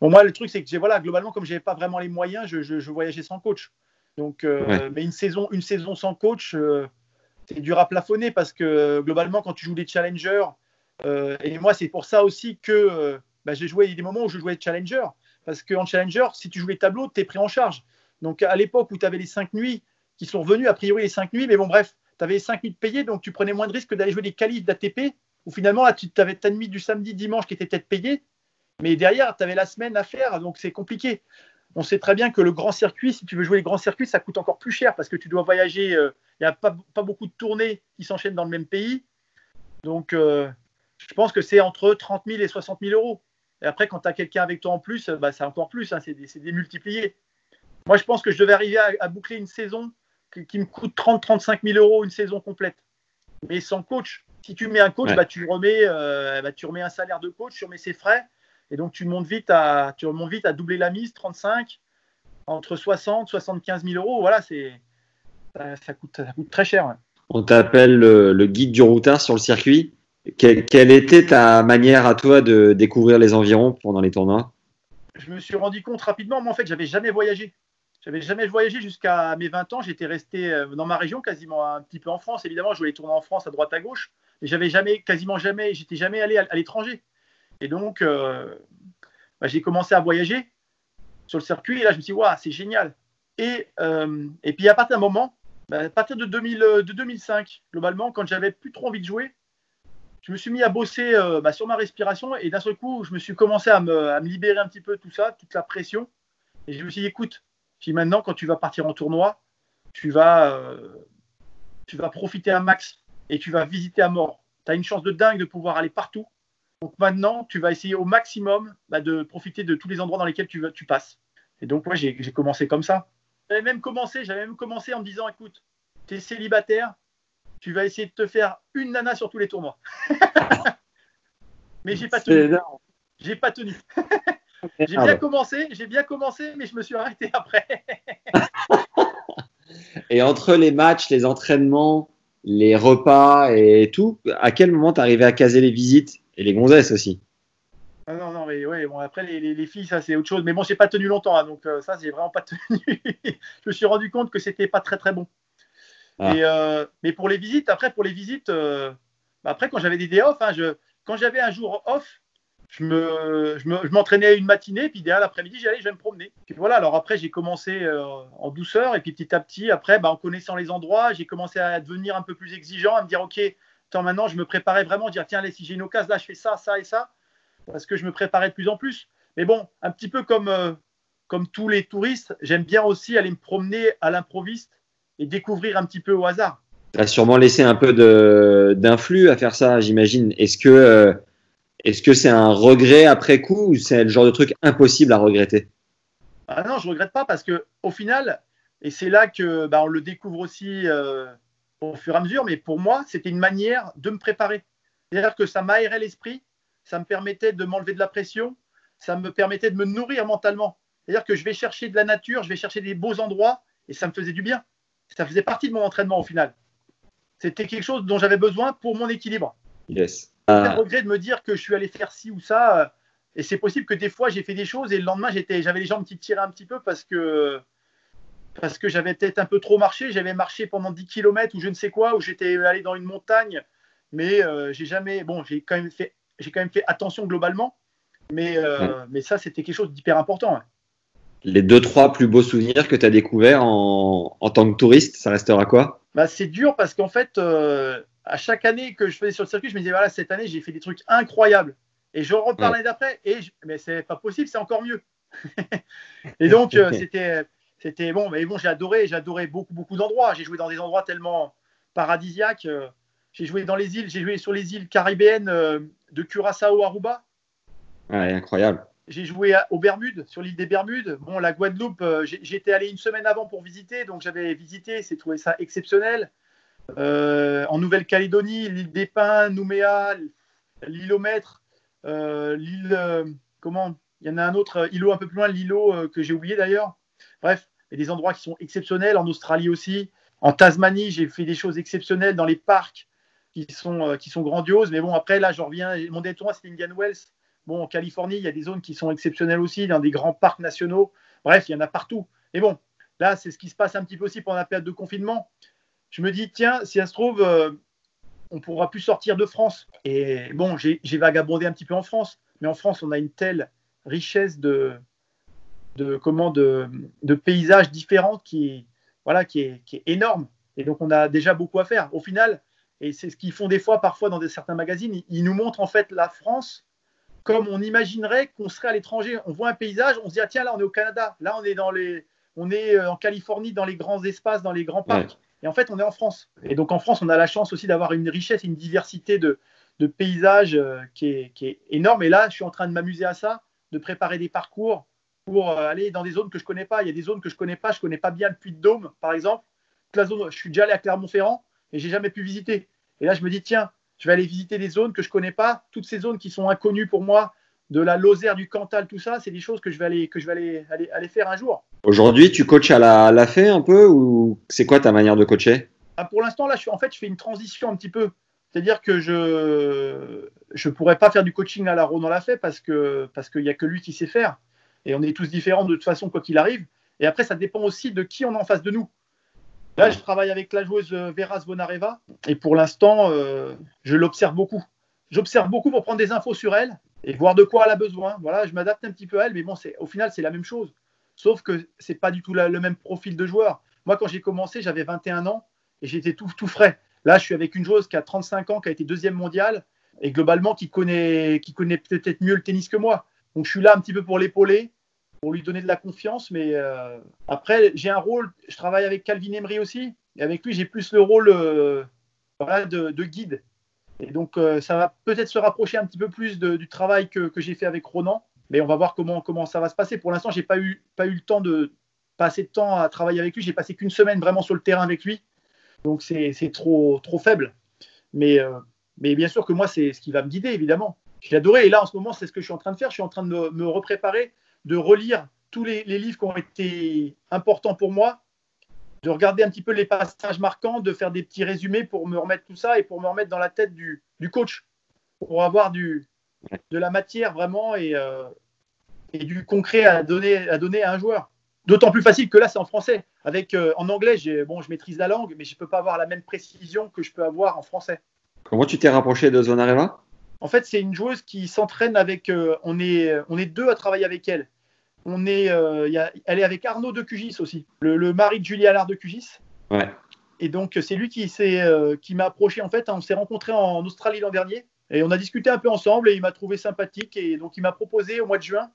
Bon, moi, le truc, c'est que j'ai voilà, globalement, comme j'avais pas vraiment les moyens, je, je- je voyageais sans coach. Donc, euh, Ouais. mais une saison, une saison sans coach, euh, c'est dur à plafonner parce que euh, globalement, quand tu joues des challengers, euh, et moi, c'est pour ça aussi que euh, bah, j'ai joué des moments où je jouais challenger. Parce qu'en challenger, si tu joues les tableaux, tu es pris en charge. Donc, à l'époque où tu avais les 5 nuits qui sont revenus, a priori les 5 nuits, mais bon, bref, tu avais les 5 nuits de payées, donc tu prenais moins de risques que d'aller jouer des qualifs d'ATP, où finalement, tu avais ta nuit du samedi, dimanche qui était peut-être payée, mais derrière, tu avais la semaine à faire, donc c'est compliqué. On sait très bien que le grand circuit, si tu veux jouer les grands circuits, ça coûte encore plus cher parce que tu dois voyager. euh, Il n'y a pas, pas beaucoup de tournées qui s'enchaînent dans le même pays. Donc, euh, je pense que c'est entre 30 000 et 60 000 euros. Et après, quand tu as quelqu'un avec toi en plus, euh, bah, c'est encore plus, hein, c'est multipliés. Moi, je pense que je devais arriver à, à boucler une saison qui, qui me coûte 30-35 000 euros une saison complète. Mais sans coach. Si tu mets un coach, Ouais. bah, tu, remets, euh, bah, tu remets un salaire de coach, tu remets ses frais. Et donc, tu montes vite à, tu remontes vite à doubler la mise, 35, entre 60 75 000 euros. Voilà, c'est, ça, ça coûte, ça coûte très cher. ouais. On t'appelle le, le guide du routard sur le circuit. Quelle, quelle était ta manière à toi de découvrir les environs pendant les tournois? Je me suis rendu compte rapidement, moi, en fait, j'avais jamais voyagé. J'avais jamais voyagé jusqu'à mes 20 ans. J'étais resté euh, dans ma région, quasiment un petit peu en France. Évidemment, je voulais tourner en France à droite à gauche. Mais j'avais jamais, quasiment jamais, j'étais jamais allé à, à l'étranger. Et donc, euh, bah, j'ai commencé à voyager sur le circuit. Et là, je me suis dit, waouh, c'est génial. Et, euh, et puis, à partir d'un moment, bah, à partir de, 2000, euh, de 2005, globalement, quand j'avais plus trop envie de jouer, je me suis mis à bosser euh, bah, sur ma respiration. Et d'un seul coup, je me suis commencé à me, libérer un petit peu de tout ça, toute la pression. Et je me suis dit, écoute, si maintenant, quand tu vas partir en tournoi, tu vas, euh, tu vas profiter un max et tu vas visiter à mort. Tu as une chance de dingue de pouvoir aller partout. Donc maintenant, tu vas essayer au maximum bah, de profiter de tous les endroits dans lesquels tu, tu passes. Et donc, moi, j'ai j'ai commencé comme ça. J'avais même commencé, j'avais même commencé en me disant, écoute, tu es célibataire, tu vas essayer de te faire une nana sur tous les tournois. mais j'ai pas tenu. J'ai pas tenu. j'ai Ah bien commencé, j'ai bien commencé, mais je me suis arrêté après. Et entre les matchs, les entraînements, les repas et tout, à quel moment t'arrivais à caser les visites? Et les gonzesses aussi Ah non, non, mais ouais, bon, après, les, les- les filles, ça, c'est autre chose. Mais bon, j'ai pas tenu longtemps, hein, donc euh, ça, j'ai vraiment pas tenu. je me suis rendu compte que c'était pas très, très bon. Ah. Et, euh, mais pour les visites, après, pour les visites, euh, bah, après, quand j'avais des day off, hein, je, quand j'avais un jour off, je me, je me- je m'entraînais une matinée, puis derrière l'après-midi, j'allais, je vais me promener. Puis voilà, alors après, j'ai commencé euh, en douceur, et puis petit à petit, après, bah, en connaissant les endroits, j'ai commencé à devenir un peu plus exigeant, à me dire, OK, attends, maintenant, je me préparais vraiment, dire, tiens, allez, si j'ai une occasion, là, je fais ça, ça et ça parce que je me préparais de plus en plus. Mais bon, un petit peu comme, euh, comme tous les touristes, j'aime bien aussi aller me promener à l'improviste et découvrir un petit peu au hasard. T'as sûrement laissé un peu d'influx à faire ça, j'imagine. Est-ce que euh, est-ce que c'est un regret après coup ou c'est le genre de truc impossible à regretter? Ah non, je regrette pas parce que au final, et c'est là que bah, on le découvre aussi euh, au fur et à mesure, mais pour moi, c'était une manière de me préparer. C'est-à-dire que ça m'aérait l'esprit, ça me permettait de m'enlever de la pression, ça me permettait de me nourrir mentalement. C'est-à-dire que je vais chercher de la nature, je vais chercher des beaux endroits, et ça me faisait du bien. Ça faisait partie de mon entraînement au final. C'était quelque chose dont j'avais besoin pour mon équilibre. Yes. De Ah, regret de me dire que je suis allé faire ci ou ça. euh, Et c'est possible que des fois j'ai fait des choses et le lendemain j'avais les jambes qui tiraient un petit peu parce que parce que j'avais peut-être un peu trop marché. J'avais marché pendant 10 km ou je ne sais quoi, où j'étais allé dans une montagne, mais euh, j'ai jamais. Bon, j'ai quand même fait, j'ai quand même fait attention globalement, mais euh, mais ça c'était quelque chose d'hyper important. hein. les deux trois plus beaux souvenirs que tu as découverts en, en tant que touriste, ça restera quoi? Bah, c'est dur parce qu'en fait, euh, à chaque année que je faisais sur le circuit, je me disais voilà, cette année, j'ai fait des trucs incroyables. Et je Ouais. l'année d'après, et je- mais c'est pas possible, c'est encore mieux. et donc, c'était, c'était bon, mais bon, j'ai adoré, j'ai adoré beaucoup, beaucoup d'endroits. J'ai joué dans des endroits tellement paradisiaques. euh, J'ai joué dans les îles, j'ai joué sur les îles caribéennes euh, de Curaçao, Aruba. Ouais, incroyable. J'ai joué aux Bermudes, sur l'île des Bermudes. Bon, la Guadeloupe, euh, j'ai- j'étais allé une semaine avant pour visiter, donc j'avais visité, c'est trouvé ça exceptionnel. Euh, en Nouvelle-Calédonie, l'île des Pins, Nouméa, l'île au Maître, euh, l'île. euh, comment? Il y en a un autre îlot un peu plus loin, l'îlot que j'ai oublié d'ailleurs. Bref, a des endroits qui sont exceptionnels, en Australie aussi. En Tasmanie, j'ai fait des choses exceptionnelles dans les parcs qui sont, euh, qui sont grandioses. Mais bon, après, là, je reviens. Mon tournoi, c'était Indian Wells. Bon, en Californie, il y a des zones qui sont exceptionnelles aussi, dans des grands parcs nationaux. Bref, il y en a partout. Mais bon, là, c'est ce qui se passe un petit peu aussi pendant la période de confinement. Je me dis, tiens, si ça se trouve, euh, on pourra plus sortir de France. Et bon, j'ai vagabondé un petit peu en France. Mais en France, on a une telle richesse de, de, comment, de, de paysages différents qui, voilà, qui, est, qui est énorme. Et donc, on a déjà beaucoup à faire. Au final, et c'est ce qu'ils font des fois, parfois, dans des, certains magazines, ils, nous montrent en fait la France comme on imaginerait qu'on serait à l'étranger. On voit un paysage, on se dit ah, tiens là on est au Canada, là on est dans les, on est euh, en Californie dans les grands espaces, dans les grands parcs. Ouais. Et en fait on est en France. Et donc en France on a la chance aussi d'avoir une richesse, une diversité de, de paysages euh, qui, est, qui est énorme. Et là je suis en train de m'amuser à ça, de préparer des parcours pour euh, aller dans des zones que je connais pas. Il y a des zones que je connais pas, je connais pas bien le Puy-de-Dôme par exemple. La zone, je suis déjà allé à Clermont-Ferrand et j'ai jamais pu visiter. Et là je me dis tiens je vais aller visiter des zones que je connais pas, toutes ces zones qui sont inconnues pour moi, de la Lozère, du Cantal, tout ça, c'est des choses que je vais aller, que je vais aller, aller, aller faire un jour. Aujourd'hui, tu coaches à la, à la fée un peu ou c'est quoi ta manière de coacher? Ah, pour l'instant, là, je suis, en fait, je fais une transition un petit peu. C'est-à-dire que je je pourrais pas faire du coaching à la Ro dans la fée parce que parce qu'il y a que lui qui sait faire. Et on est tous différents de toute façon quoi qu'il arrive. Et après, ça dépend aussi de qui on a en face de nous. Là, je travaille avec la joueuse euh, Vera Zvonareva et pour l'instant, euh, je l'observe beaucoup. J'observe beaucoup pour prendre des infos sur elle et voir de quoi elle a besoin. Voilà, je m'adapte un petit peu à elle, mais bon, au final, c'est la même chose. Sauf que c'est pas du tout le même profil de joueur. Moi, quand j'ai commencé, j'avais 21 ans et j'étais tout, frais. Là, je suis avec une joueuse qui a 35 ans, qui a été deuxième mondiale et globalement qui connaît peut-être mieux le tennis que moi. Donc, je suis là un petit peu pour l'épauler, pour lui donner de la confiance. Mais euh, après, j'ai un rôle. Je travaille avec Calvin Emery aussi. Et avec lui, j'ai plus le rôle euh, de, de guide. Et donc, euh, ça va peut-être se rapprocher un petit peu plus du travail que, j'ai fait avec Ronan. Mais on va voir comment, ça va se passer. Pour l'instant, j'ai pas eu, pas eu le temps de pas assez de temps à travailler avec lui. J'ai passé qu'une semaine vraiment sur le terrain avec lui. Donc, c'est trop, trop faible. Mais, mais bien sûr que moi, c'est ce qui va me guider, évidemment. J'ai adoré. Et là, en ce moment, c'est ce que je suis en train de faire. Je suis en train de me, me repréparer, de relire tous les, livres qui ont été importants pour moi, de regarder un petit peu les passages marquants, de faire des petits résumés pour me remettre tout ça et pour me remettre dans la tête du, coach, pour avoir de la matière vraiment et, euh, du concret à donner, à un joueur. D'autant plus facile que là, c'est en français. Avec, euh, en anglais, bon, je maîtrise la langue, mais je ne peux pas avoir la même précision que je peux avoir en français. Comment tu t'es rapproché de Zonareva? En fait, c'est une joueuse qui s'entraîne avec. euh, on, est, on est deux à travailler avec elle. On est, euh, il y a- elle est avec Arnaud de Cugis aussi, le, le mari de Julie Allard de Cugis. Ouais. Et donc, c'est lui qui, euh, qui m'a approché. En fait, on s'est rencontrés en Australie l'an dernier. Et on a discuté un peu ensemble et il m'a trouvé sympathique. Et donc, il m'a proposé au mois de juin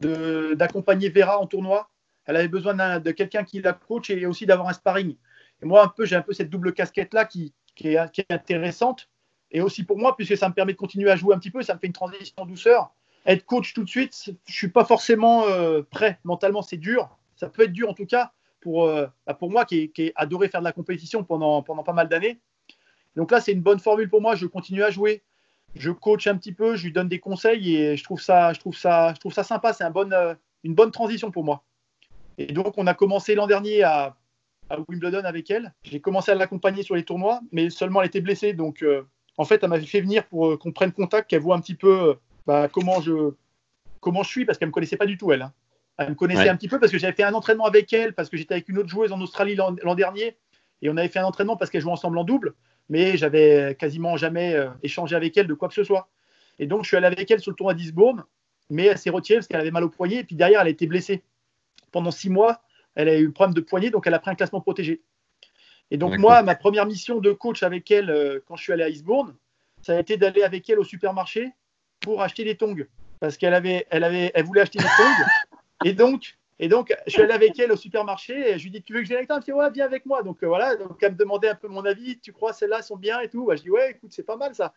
d'accompagner Vera en tournoi. Elle avait besoin de quelqu'un qui la coach et aussi d'avoir un sparring. Et moi, un peu, j'ai un peu cette double casquette-là qui, qui est, qui est intéressante. Et aussi pour moi, puisque ça me permet de continuer à jouer un petit peu, ça me fait une transition en douceur. Être coach tout de suite, je suis pas forcément euh, prêt. Mentalement, c'est dur. Ça peut être dur en tout cas pour, euh, bah, pour moi qui ai, qui ai adoré faire de la compétition pendant, pendant pas mal d'années. Donc là, c'est une bonne formule pour moi. Je continue à jouer. Je coach un petit peu, je lui donne des conseils et je trouve ça, je trouve ça, je trouve ça sympa. C'est un bon, euh, une bonne transition pour moi. Et donc, on a commencé l'an dernier à, Wimbledon avec elle. J'ai commencé à l'accompagner sur les tournois, mais seulement elle était blessée. Donc, en fait, elle m'avait fait venir pour euh, qu'on prenne contact, qu'elle voit un petit peu euh, bah, comment, je, comment je suis, parce qu'elle ne me connaissait pas du tout, elle. hein. Elle me connaissait Ouais. un petit peu parce que j'avais fait un entraînement avec elle, parce que j'étais avec une autre joueuse en Australie l'an dernier. Et on avait fait un entraînement parce qu'elle jouait ensemble en double, mais j'avais quasiment jamais euh, échangé avec elle de quoi que ce soit. Et donc, je suis allé avec elle sur le tournoi d'Isbourne, mais elle s'est retirée parce qu'elle avait mal au poignet, et puis derrière, elle a été blessée. Pendant six mois, elle a eu un problème de poignet, donc elle a pris un classement protégé. Et donc, moi, ma première mission de coach avec elle, euh, quand je suis allé à Eastbourne, ça a été d'aller avec elle au supermarché pour acheter des tongs. Parce qu'elle avait, elle avait, elle voulait acheter des tongs. Et donc, Et donc, je suis allé avec elle au supermarché et je lui dis Tu veux que je vienne avec toi? Elle me dit Ouais, viens avec moi. Donc euh, voilà, donc elle me demandait un peu mon avis Tu crois celles-là sont bien et tout? Bah, Je dis Ouais, écoute, c'est pas mal ça.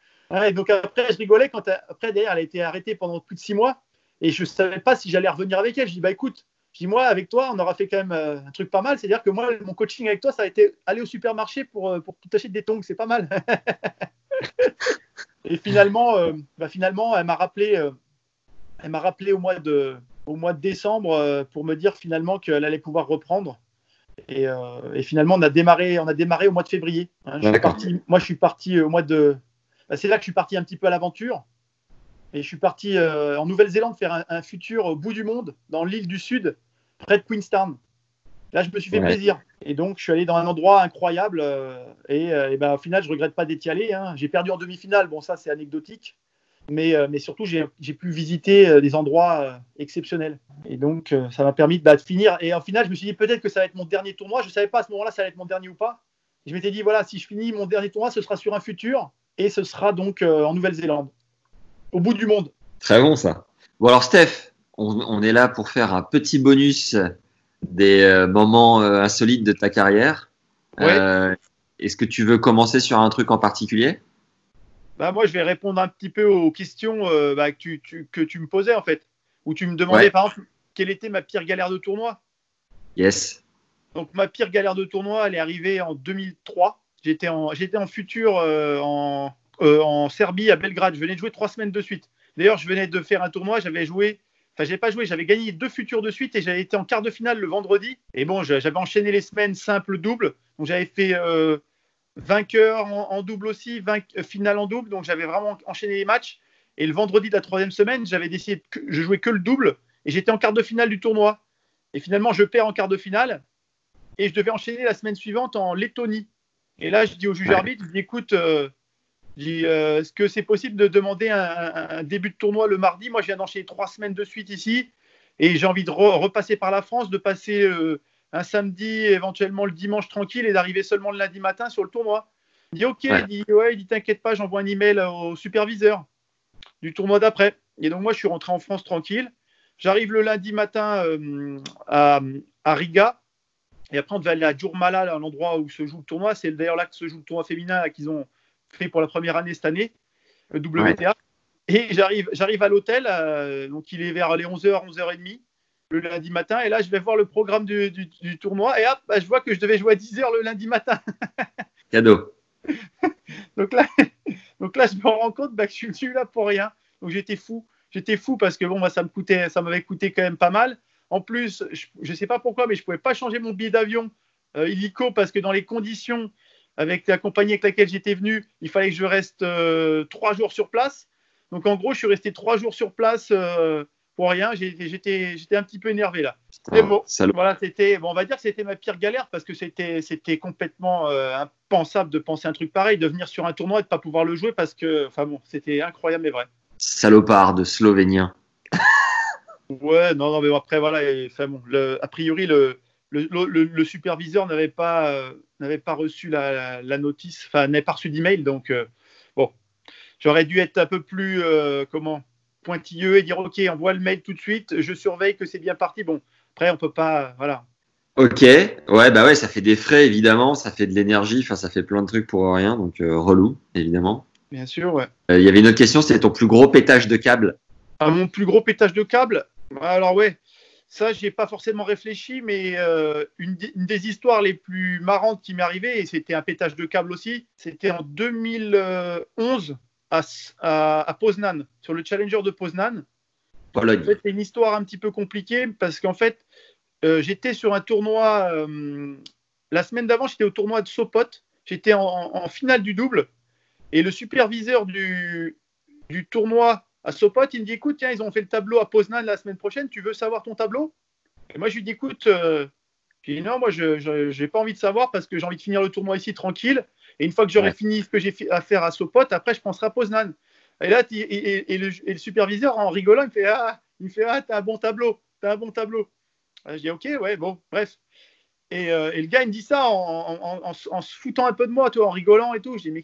et donc après, je rigolais quand après, d'ailleurs, elle a été arrêtée pendant plus de six mois et je ne savais pas si j'allais revenir avec elle. Je dis Bah écoute, dis Moi, avec toi, on aura fait quand même euh, un truc pas mal. C'est-à-dire que moi, mon coaching avec toi, ça a été aller au supermarché pour, euh, pour t'acheter des tongs. C'est pas mal. et finalement, bah, finalement, elle m'a rappelé, elle m'a rappelé au mois de au mois de décembre euh, pour me dire finalement qu'elle allait pouvoir reprendre. Et, euh, finalement, on a démarré, on a démarré au mois de février. Hein. moi, je suis parti au mois de. Bah, c'est là que je suis parti un petit peu à l'aventure. Et je suis parti euh, en Nouvelle-Zélande faire un, futur au bout du monde, dans l'île du Sud, près de Queenstown. Là, je me suis fait plaisir. Et donc, je suis allé dans un endroit incroyable. et, ben, au final, je regrette pas d'être y allé. Hein. J'ai perdu en demi-finale. Bon, ça, c'est anecdotique mais, euh, mais surtout j'ai pu visiter euh, des endroits euh, exceptionnels. Et donc ça m'a permis bah, de finir. Et en final, je me suis dit peut-être que ça va être mon dernier tournoi. Je ne savais pas à ce moment-là ça allait être mon dernier ou pas. je m'étais dit voilà, si je finis mon dernier tournoi, ce sera sur un futur et ce sera donc en Nouvelle-Zélande, au bout du monde. Très bon ça. Bon alors Steph, on, est là pour faire un petit bonus des moments insolites de ta carrière. Est-ce que tu veux commencer sur un truc en particulier? Bah, moi, je vais répondre un petit peu aux questions euh, bah, que, tu, que, tu, me posais, en fait. Où tu me demandais, par exemple, quelle était ma pire galère de tournoi? Yes. Donc, ma pire galère de tournoi, elle est arrivée en 2003. J'étais en, j'étais en futur euh, en, euh, en Serbie, à Belgrade. Je venais de jouer trois semaines de suite. D'ailleurs, je venais de faire un tournoi. J'avais joué Enfin, j'avais pas joué, j'avais gagné deux futurs de suite et j'avais été en quart de finale le vendredi. Et bon, j'avais enchaîné les semaines simple double. Donc j'avais fait vainqueur en, double aussi, euh, finale en double. Donc j'avais vraiment enchaîné les matchs. Et le vendredi de la troisième semaine, j'avais décidé que je jouais que le double et j'étais en quart de finale du tournoi. Et finalement, je perds en quart de finale et je devais enchaîner la semaine suivante en Lettonie. Et là, je dis au juge arbitre, je dis écoute, euh, euh, est-ce que c'est possible de demander un, début de tournoi le mardi? Moi, je viens d'enchaîner trois semaines de suite ici et j'ai envie de repasser par la France, de passer un samedi, éventuellement le dimanche tranquille et d'arriver seulement le lundi matin sur le tournoi. Il dit OK, il dit ouais, il dit t'inquiète pas, j'envoie un email au superviseur du tournoi d'après. Et donc moi je suis rentré en France tranquille. J'arrive le lundi matin euh, à, Riga. Et après, on devait aller à Djurmala, l'endroit où se joue le tournoi. C'est d'ailleurs là que se joue le tournoi féminin qu'ils ont fait pour la première année cette année, le WTA. Et j'arrive, j'arrive à l'hôtel, euh, donc il est vers les 11h, 11h30 le lundi matin. Et là, je vais voir le programme du, tournoi. Et hop, bah, je vois que je devais jouer à 10h le lundi matin. Cadeau. donc, là, donc là, je me rends compte bah, que je suis là pour rien. Donc j'étais fou. J'étais fou parce que bon, bah, ça me coûtait, ça m'avait coûté quand même pas mal. En plus, je ne sais pas pourquoi, mais je ne pouvais pas changer mon billet d'avion euh, illico parce que dans les conditions avec la compagnie avec laquelle j'étais venu, il fallait que je reste euh, trois jours sur place. Donc en gros, je suis resté trois jours sur place euh, pour rien. J'étais, un petit peu énervé là. Mais bon, voilà, c'était, bon, on va dire que c'était ma pire galère parce que c'était, c'était complètement euh, impensable de penser un truc pareil, de venir sur un tournoi et de pas pouvoir le jouer parce que, enfin bon, c'était incroyable mais vrai. Salopard de Slovénien. ouais, non, non, mais après voilà, enfin bon, le, a priori le, le, le, superviseur n'avait pas, n'avait pas reçu la, la, notice, enfin n'avait pas reçu d'email, donc euh, bon, j'aurais dû être un peu plus, comment pointilleux et dire ok, envoie le mail tout de suite, je surveille que c'est bien parti. Bon, après on peut pas, voilà. Ok, ouais, bah ouais, ça fait des frais évidemment, ça fait de l'énergie, enfin ça fait plein de trucs pour rien, donc euh, relou évidemment. Bien sûr, ouais. Euh, il y avait une autre question, c'était ton plus gros pétage de câble. Ah, mon plus gros pétage de câble? Alors ouais, ça j'ai pas forcément réfléchi, mais euh, une, des histoires les plus marrantes qui m'est arrivée, et c'était un pétage de câble aussi, c'était en 2011 à, à, Poznan, sur le Challenger de Poznan. c'est une histoire un petit peu compliquée parce qu'en fait, euh, j'étais sur un tournoi. Euh, la semaine d'avant, j'étais au tournoi de Sopot. J'étais en, finale du double. Et le superviseur du, du tournoi à Sopot, il me dit écoute, tiens, ils ont fait le tableau à Poznan la semaine prochaine. Tu veux savoir ton tableau? Et moi, je lui dis écoute, euh, non, moi, je n'ai pas envie de savoir parce que j'ai envie de finir le tournoi ici tranquille. Et une fois que j'aurai fini ce que j'ai à faire à Sopot, après, je penserai à Poznan. Et là, et, le, superviseur, en rigolant, il me fait Ah, il fait, ah t'as un bon tableau, t'as un bon tableau. je dis Ok, ouais, bon, bref. Et, euh, le gars, il me dit ça en, en, se foutant un peu de moi, toi, en rigolant et tout. Je dis Mais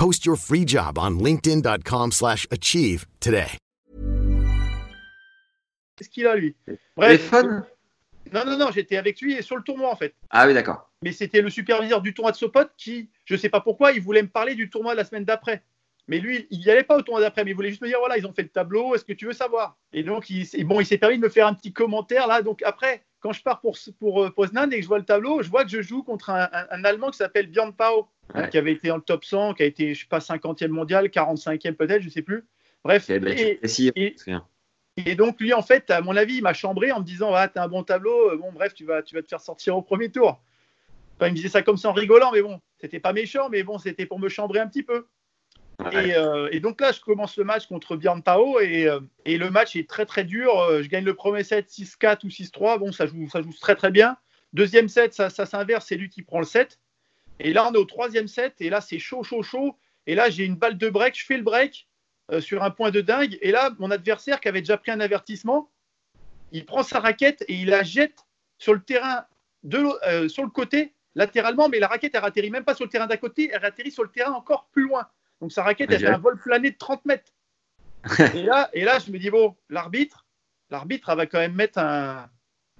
Post your free job on linkedin.com/achieve slash achieve today. Qu'est-ce qu'il a, lui? Téléphone? Non, non, non, j'étais avec lui et sur le tournoi, en fait. Ah oui, d'accord. Mais c'était le superviseur du tournoi de Sopot qui, je sais pas pourquoi, il voulait me parler du tournoi de la semaine d'après. Mais lui, il n'y allait pas au tournoi d'après, mais il voulait juste me dire voilà, ils ont fait le tableau, est-ce que tu veux savoir? Et donc, il, bon, il s'est permis de me faire un petit commentaire là. Donc, après, quand je pars pour, pour euh, Poznan et que je vois le tableau, je vois que je joue contre un, un- un Allemand qui s'appelle Björn Pao, hein, Ouais. qui avait été dans le top 100, qui a été, je sais pas, 50e mondial, 45e peut-être, je sais plus. Bref. Eh ben, Et- et- et donc lui, en fait, à mon avis, il m'a chambré en me disant, ah, t'as un bon tableau, euh, bon, bref, tu vas, tu vas te faire sortir au premier tour. Enfin, il me disait ça comme ça en rigolant, mais bon, c'était pas méchant, mais bon, c'était pour me chambrer un petit peu. Euh, et donc là, je commence le match contre Björn Pao et, euh, et le match est très très dur. Euh, Je gagne le premier set 6-4 ou 6-3. Bon, ça joue, ça joue très très bien. Deuxième set, ça, ça s'inverse, c'est lui qui prend le set. Et là, on est au troisième set et là, c'est chaud, chaud, chaud. Et là, j'ai une balle de break, je fais le break sur un point de dingue. Et là, mon adversaire qui avait déjà pris un avertissement, il prend sa raquette et il la jette sur le terrain de sur le côté latéralement, mais la raquette elle atterrit même pas sur le terrain d'à côté, elle atterrit sur le terrain encore plus loin. Donc sa raquette, elle fait un vol plané de 30 mètres. et, là, et là, je me dis, bon, l'arbitre, l'arbitre, elle va quand même mettre un,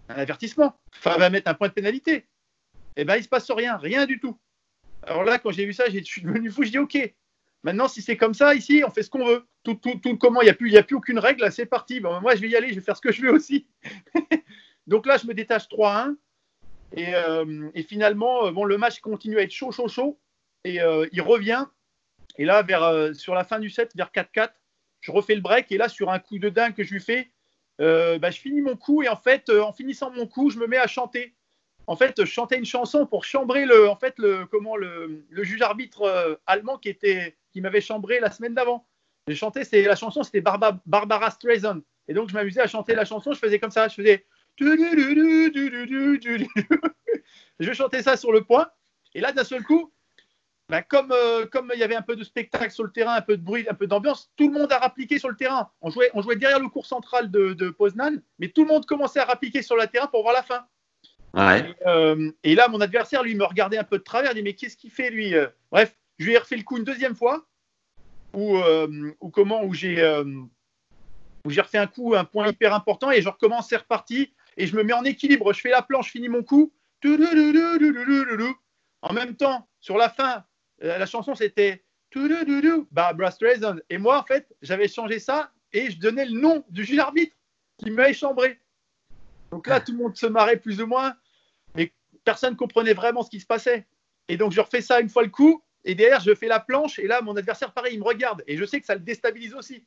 un avertissement. Enfin, elle va mettre un point de pénalité. Et ben, il se passe rien, rien du tout. Alors là, quand j'ai vu ça, je suis devenu fou. Je dis, OK, maintenant, si c'est comme ça, ici, on fait ce qu'on veut. Tout, tout, tout comment, il n'y a, plus- y a plus aucune règle, c'est parti. Bon, moi, je vais y aller, je vais faire ce que je veux aussi. Donc là, je me détache 3-1. Et, euh, et finalement, euh, bon, le match continue à être chaud, chaud, chaud. Et euh, il revient. Et là, vers, euh, sur la fin du set, vers 4-4, je refais le break. Et là, sur un coup de dingue que je lui fais, euh, bah, je finis mon coup. Et en fait, euh, en finissant mon coup, je me mets à chanter. En fait, je chantais une chanson pour chambrer le, en fait, le, comment, le, juge arbitre allemand qui, était, qui m'avait chambré la semaine d'avant. J'ai chanté, c'est la chanson, c'était Barba- Barbara Streisand. Et donc, je m'amusais à chanter la chanson. Je faisais comme ça. Je faisais. Je chantais ça sur le point. Et là, d'un seul coup, ben, comme, euh, comme il y avait un peu de spectacle sur le terrain, un peu de bruit, un peu d'ambiance, tout le monde a rappliqué sur le terrain. On jouait, on jouait derrière le cours central de, de Poznan, mais tout le monde commençait à rappliquer sur le terrain pour voir la fin. Ouais. Et, euh, et là, mon adversaire, lui, me regardait un peu de travers. Il dit Mais qu'est-ce qu'il fait, lui euh? Bref, je lui ai refait le coup une deuxième fois. Ou, euh, ou comment Où j'ai où j'ai refait un coup, un point hyper important. Et je recommence, c'est reparti. Et je me mets en équilibre. Je fais la planche, je finis mon coup. En même temps, sur la fin, la chanson, c'était Barbara Streisand. Et moi, en fait, j'avais changé ça. Et je donnais le nom du juge arbitre qui m'a échambré. Donc là, tout le monde se marrait plus ou moins, mais personne ne comprenait vraiment ce qui se passait. Et donc, je refais ça une fois le coup, et derrière, je fais la planche, et là, mon adversaire, pareil, il me regarde, et je sais que ça le déstabilise aussi.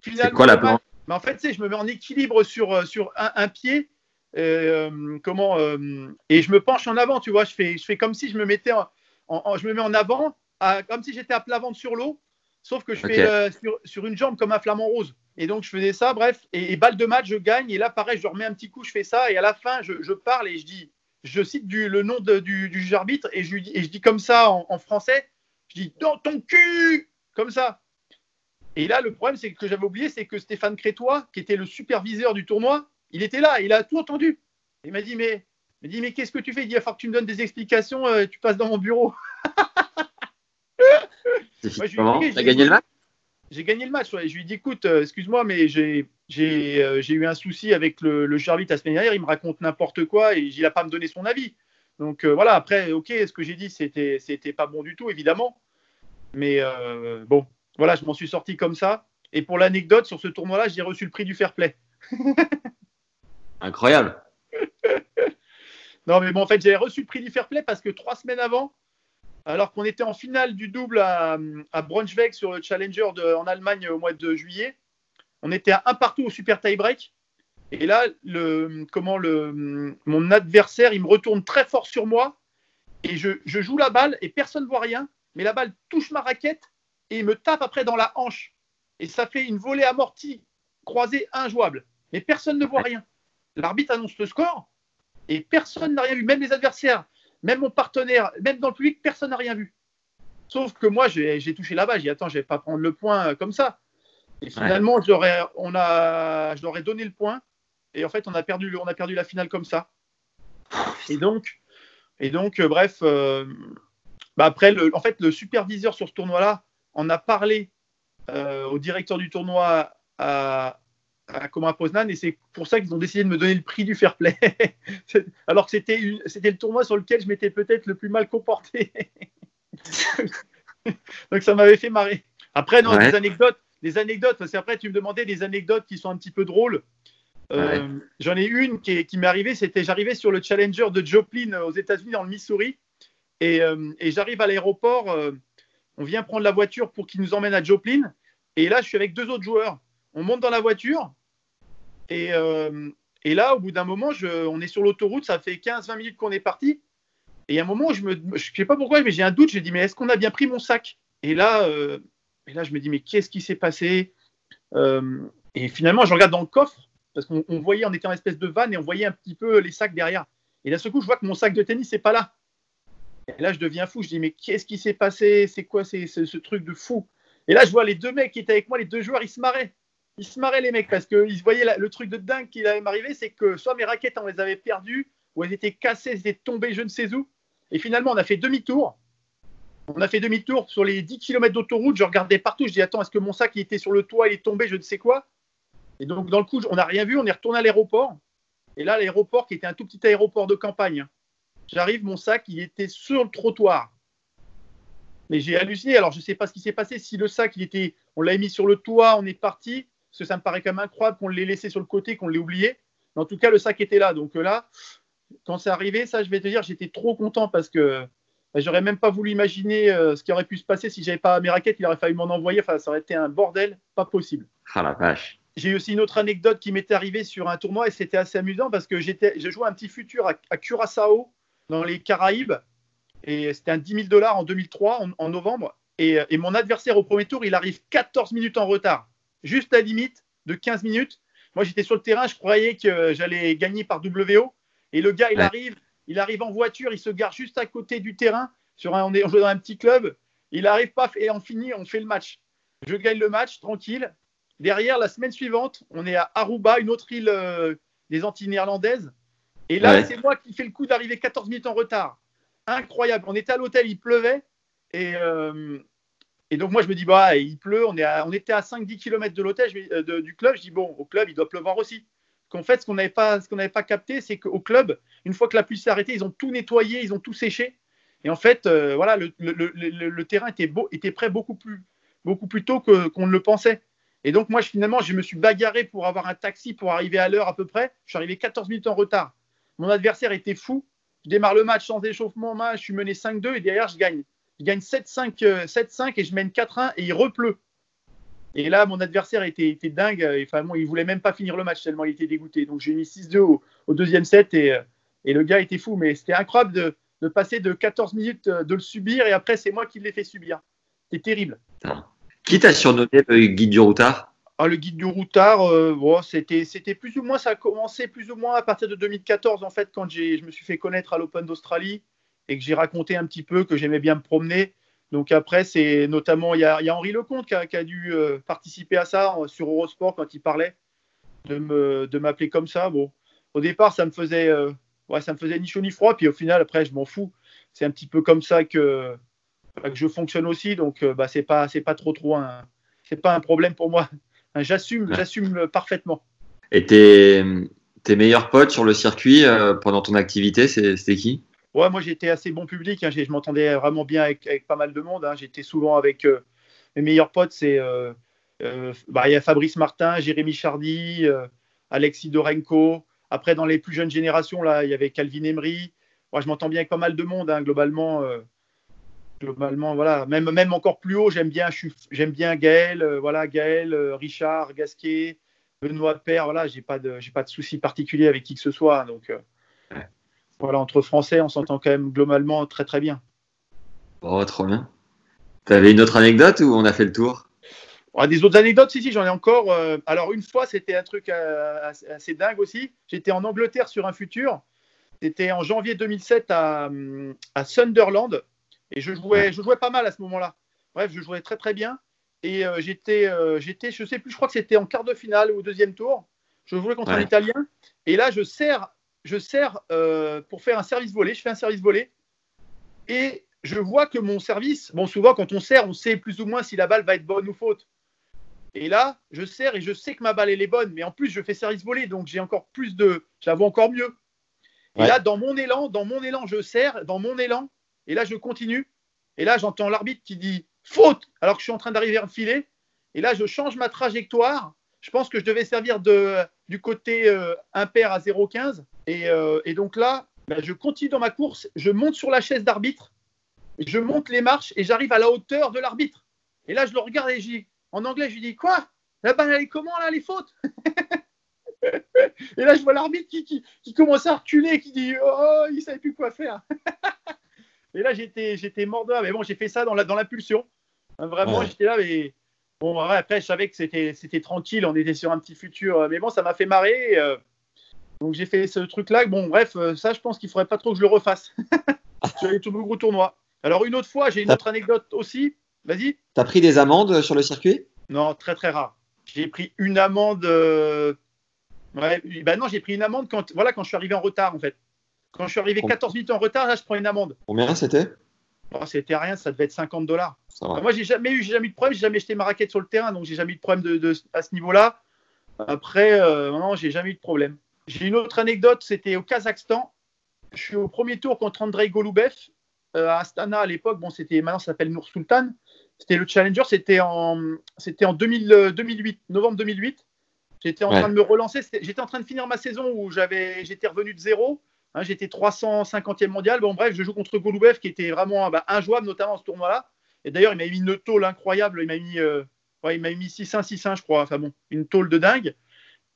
Finalement, quoi la planche? Mais en fait, tu sais, je me mets en équilibre sur, euh, sur un, un pied, euh, comment, euh, et je me penche en avant, tu vois, je fais, je fais comme si je me mettais en, en- en- je me mets en avant, à- comme si j'étais à plat ventre sur l'eau, sauf que je fais euh, sur, sur une jambe comme un flamant rose. Et donc, je faisais ça, bref. Et, et balle de match, je gagne. Et là, pareil, je remets un petit coup, je fais ça. Et à la fin, je, je parle et je dis, je cite du, le nom de- du, du juge arbitre et je, dis, et je dis comme ça en, en français, je dis dans ton cul, comme ça. Et là, le problème, c'est que j'avais oublié, c'est que Stéphane Crétois, qui était le superviseur du tournoi, il était là, il a tout entendu. Il m'a dit, mais, il m'a dit, mais qu'est-ce que tu fais? Il dit, il va falloir que tu me donnes des explications, euh, tu passes dans mon bureau. Moi, je comment T'as gagné le match? J'ai gagné le match. ouais. Je lui ai dit, écoute, euh, excuse-moi, mais j'ai euh, j'ai eu un souci avec le, le arbitre la semaine dernière. Il me raconte n'importe quoi et il n'a pas à me donner son avis. Donc voilà, après, ok, ce que j'ai dit, c'était c'était pas bon du tout, évidemment. Mais bon, voilà, je m'en suis sorti comme ça. Et pour l'anecdote, sur ce tournoi-là, j'ai reçu le prix du fair play. Incroyable. Non, mais bon, en fait, j'avais reçu le prix du fair play parce que trois semaines avant, alors qu'on était en finale du double à, à Braunschweig sur le Challenger de- en Allemagne au mois de juillet, on était à un partout au super tie break. Et là, le, comment le, mon adversaire, il me retourne très fort sur moi et je, je joue la balle et personne ne voit rien, mais la balle touche ma raquette et il me tape après dans la hanche. et ça fait une volée amortie, croisée, injouable. Mais personne ne voit rien. L'arbitre annonce le score et personne n'a rien vu, même les adversaires, même mon partenaire, même dans le public, personne n'a rien vu. Sauf que moi, j'ai touché la balle, j'ai dit attends, je vais pas prendre le point euh, comme ça. Et finalement, ouais. on a, je leur ai donné le point et en fait, on a perdu, on a perdu la finale comme ça. Et donc, et donc, euh, bref, euh, bah après, le, en fait, le superviseur sur ce tournoi-là en a parlé euh, au directeur du tournoi à, à Commun Poznan et c'est pour ça qu'ils ont décidé de me donner le prix du fair play. Alors que c'était le tournoi sur lequel je m'étais peut-être le plus mal comporté. donc ça m'avait fait marrer. Après, non, ouais. des anecdotes, des anecdotes, parce qu'après tu me demandais des anecdotes qui sont un petit peu drôles. Euh, ouais. J'en ai une qui, qui m'est arrivée, c'était j'arrivais sur le Challenger de Joplin aux États-Unis dans le Missouri et, euh, et j'arrive à l'aéroport. Euh, on vient prendre la voiture pour qu'il nous emmène à Joplin. Et là, je suis avec deux autres joueurs. On monte dans la voiture. Et, euh, là, au bout d'un moment, je, on est sur l'autoroute. Ça fait 15-20 minutes qu'on est parti. Et a un moment je ne sais pas pourquoi, mais j'ai un doute. Je me dis, mais est-ce qu'on a bien pris mon sac? Et là, euh, et là, je me dis, mais qu'est-ce qui s'est passé? Euh, Et finalement, je regarde dans le coffre. Parce qu'on voyait, on était en espèce de van et on voyait un petit peu les sacs derrière. Et d'un seul coup, je vois que mon sac de tennis n'est pas là. Et là, je deviens fou. Je dis, mais qu'est-ce qui s'est passé? C'est quoi ce truc de fou? Et là, je vois les deux mecs qui étaient avec moi, les deux joueurs, ils se marraient. Ils se marraient, les mecs, parce qu'ils voyaient le truc de dingue qui allait m'arriver, c'est que soit mes raquettes, on les avait perdues, ou elles étaient cassées, elles étaient tombées, je ne sais où. Et finalement, on a fait demi-tour. On a fait demi-tour sur les 10 km d'autoroute. Je regardais partout. Je dis, attends, est-ce que mon sac il était sur le toit, il est tombé, je ne sais quoi? Et donc, dans le coup, on n'a rien vu. On est retourné à l'aéroport. Et là, l'aéroport, qui était un tout petit aéroport de campagne, J'arrive, mon sac, il était sur le trottoir. Mais j'ai halluciné. Alors, je ne sais pas ce qui s'est passé. Si le sac, il était, on l'a mis sur le toit, on est parti. Parce que ça me paraît quand même incroyable qu'on l'ait laissé sur le côté, qu'on l'ait oublié. Mais en tout cas, le sac était là. Donc là, quand c'est arrivé, ça, je vais te dire, j'étais trop content parce que bah, j'aurais même pas voulu imaginer euh, ce qui aurait pu se passer si j'avais pas mes raquettes. Il aurait fallu m'en envoyer. Enfin, ça aurait été un bordel, pas possible. Ah la vache. J'ai eu aussi une autre anecdote qui m'était arrivée sur un tournoi et c'était assez amusant parce que j'étais, je jouais un petit futur à, à Curaçao dans les Caraïbes. Et c'était un 10 000 dollars en 2003, en, en novembre. Et, et, mon adversaire au premier tour, il arrive 14 minutes en retard. Juste la limite de 15 minutes. Moi, j'étais sur le terrain, je croyais que j'allais gagner par WO. Et le gars, il ouais. arrive, il arrive en voiture, il se gare juste à côté du terrain. Sur un, on, est, on joue dans un petit club. Il arrive, paf, et on finit, on fait le match. Je gagne le match, tranquille. Derrière, la semaine suivante, on est à Aruba, une autre île euh, des Antilles néerlandaises. Et là, ouais. c'est moi qui fais le coup d'arriver 14 minutes en retard. Incroyable. On était à l'hôtel, il pleuvait. Et, euh, et, donc, moi, je me dis, bah, il pleut. On, était à 5-10 km de l'hôtel, de, du club. Je dis, bon, au club, il doit pleuvoir aussi. Qu'en fait, ce qu'on n'avait pas, capté, c'est qu'au club, une fois que la pluie s'est arrêtée, ils ont tout nettoyé, ils ont tout séché. Et en fait, euh, voilà, le, terrain était, beau, était prêt beaucoup plus, beaucoup plus tôt qu'on ne le pensait. Et donc, moi, finalement, je me suis bagarré pour avoir un taxi pour arriver à l'heure à peu près. Je suis arrivé 14 minutes en retard. Mon adversaire était fou. Je démarre le match sans échauffement. Je suis mené 5-2 et derrière, je gagne. Je gagne 7-5 euh, et je mène 4-1 et il repleut. Et là, mon adversaire était, était dingue. Enfin, bon, il voulait même pas finir le match tellement il était dégoûté. Donc, j'ai mis 6-2 au, au, deuxième set et, euh, et, le gars était fou. Mais c'était incroyable de, de, passer de 14 minutes euh, de le subir et après, c'est moi qui l'ai fait subir. C'était terrible. Qui t'a surnommé le guide du routard? Ah, Le guide du routard, euh, bon, c'était, c'était plus ou moins, ça a commencé plus ou moins à partir de 2014, en fait, quand j'ai, je me suis fait connaître à l'Open d'Australie et que j'ai raconté un petit peu que j'aimais bien me promener. Donc après, c'est notamment, il y, y, a Henri Lecomte qui a, qui a dû euh, participer à ça sur Eurosport quand il parlait de, me, de m'appeler comme ça. Bon, au départ, ça me faisait, euh, ouais, ça me faisait ni chaud ni froid. Puis au final, après, je m'en fous. C'est un petit peu comme ça que, que je fonctionne aussi. Donc, euh, bah, c'est pas, c'est pas trop, trop un, c'est pas un problème pour moi. J'assume, ouais. j'assume parfaitement. Et tes, tes meilleurs potes sur le circuit euh, pendant ton activité, c'était qui? Ouais, moi j'étais assez bon public. Hein. Je m'entendais vraiment bien avec, avec, pas mal de monde. Hein. J'étais souvent avec euh, mes meilleurs potes. C'est euh, euh, bah, y a Fabrice Martin, Jérémy Chardy, Alexis Dorenko. Après, dans les plus jeunes générations, là, il y avait Calvin Emery. Moi, je m'entends bien avec pas mal de monde, hein, globalement. Globalement, voilà. Même, même encore plus haut, j'aime bien, j'aime bien Gaël, voilà, Gaël, Richard, Gasquet, Benoît Père. Voilà, j'ai pas de, j'ai pas de soucis particuliers avec qui que ce soit. Donc ouais voilà, entre Français, on s'entend quand même globalement très très bien. Oh, trop bien. Tu avais une autre anecdote ou on a fait le tour? Ah, des autres anecdotes, si, si, j'en ai encore. euh, alors, une fois, c'était un truc euh, assez, dingue aussi. J'étais en Angleterre sur un futur. C'était en janvier 2007 à, hum, à Sunderland. Et je jouais, je jouais pas mal à ce moment-là. Bref, je jouais très, très bien. Et euh, j'étais, euh, j'étais, je sais plus, je crois que c'était en quart de finale ou au deuxième tour. Je jouais contre un. Italien. Et là, je sers, je sers euh, pour faire un service volé. Je fais un service volé. Et je vois que mon service, bon, souvent, quand on sert, on sait plus ou moins si la balle va être bonne ou faute. Et là, je sers et je sais que ma balle, elle est bonne. Mais en plus, je fais service volé. Donc, j'ai encore plus de. Vois encore mieux. Et là, dans mon élan, dans mon élan, je sers, dans mon élan. Et là, je continue. Et là, j'entends l'arbitre qui dit faute, alors que je suis en train d'arriver le filet. Et là, je change ma trajectoire. Je pense que je devais servir de, du côté euh, impair à 0,15. Et, euh, et donc là, ben, je continue dans ma course. Je monte sur la chaise d'arbitre. Je monte les marches et j'arrive à la hauteur de l'arbitre. Et là, je le regarde et je dis, en anglais, je lui dis Quoi? La balle, elle est comment là, les fautes? Et là, je vois l'arbitre qui, qui, qui commence à reculer, qui dit Oh, il savait plus quoi faire. et là, j'étais, mort de. Mais bon, j'ai fait ça dans, la, dans l'impulsion. Hein, Vraiment, Ouais. j'étais là, mais bon, ouais, après, je savais que c'était, tranquille. On était sur un petit futur. Mais bon, ça m'a fait marrer. euh, donc, j'ai fait ce truc-là. Bon, bref, euh, ça, je pense qu'il faudrait pas trop que je le refasse. sur les tout gros tournois. Alors, une autre fois, j'ai une autre anecdote aussi. Vas-y. T'as pris des amendes sur le circuit? Non, très très rare. J'ai pris une amende. euh, Ouais, bah non, j'ai pris une amende quand, voilà, quand je suis arrivé en retard en fait. Quand je suis arrivé Bon. 14 minutes en retard, là, je prends une amende. Combien c'était? Oh, C'était rien, ça devait être 50 dollars. Va. Moi, j'ai jamais eu, j'ai jamais eu de problème, j'ai jamais jeté ma raquette sur le terrain, donc j'ai jamais eu de problème de, de- à ce niveau-là. Après, euh, non, j'ai jamais eu de problème. J'ai une autre anecdote, c'était au Kazakhstan. Je suis au premier tour contre Andrei Golubev euh, à Astana à l'époque. Bon, c'était maintenant ça s'appelle Nour Sultan. C'était le challenger, c'était en, c'était en 2000, euh, 2008, novembre 2008. J'étais en Ouais. train de me relancer. J'étais en train de finir ma saison où j'avais, j'étais revenu de zéro. Hein, j'étais 350e mondial. Bon, bref, je joue contre Golubev qui était vraiment bah, injouable, notamment en ce tournoi-là. Et d'ailleurs, il m'a mis une tôle incroyable. Il m'a mis, euh, ouais, mis 6-1, 6-1, je crois. Enfin bon, une tôle de dingue.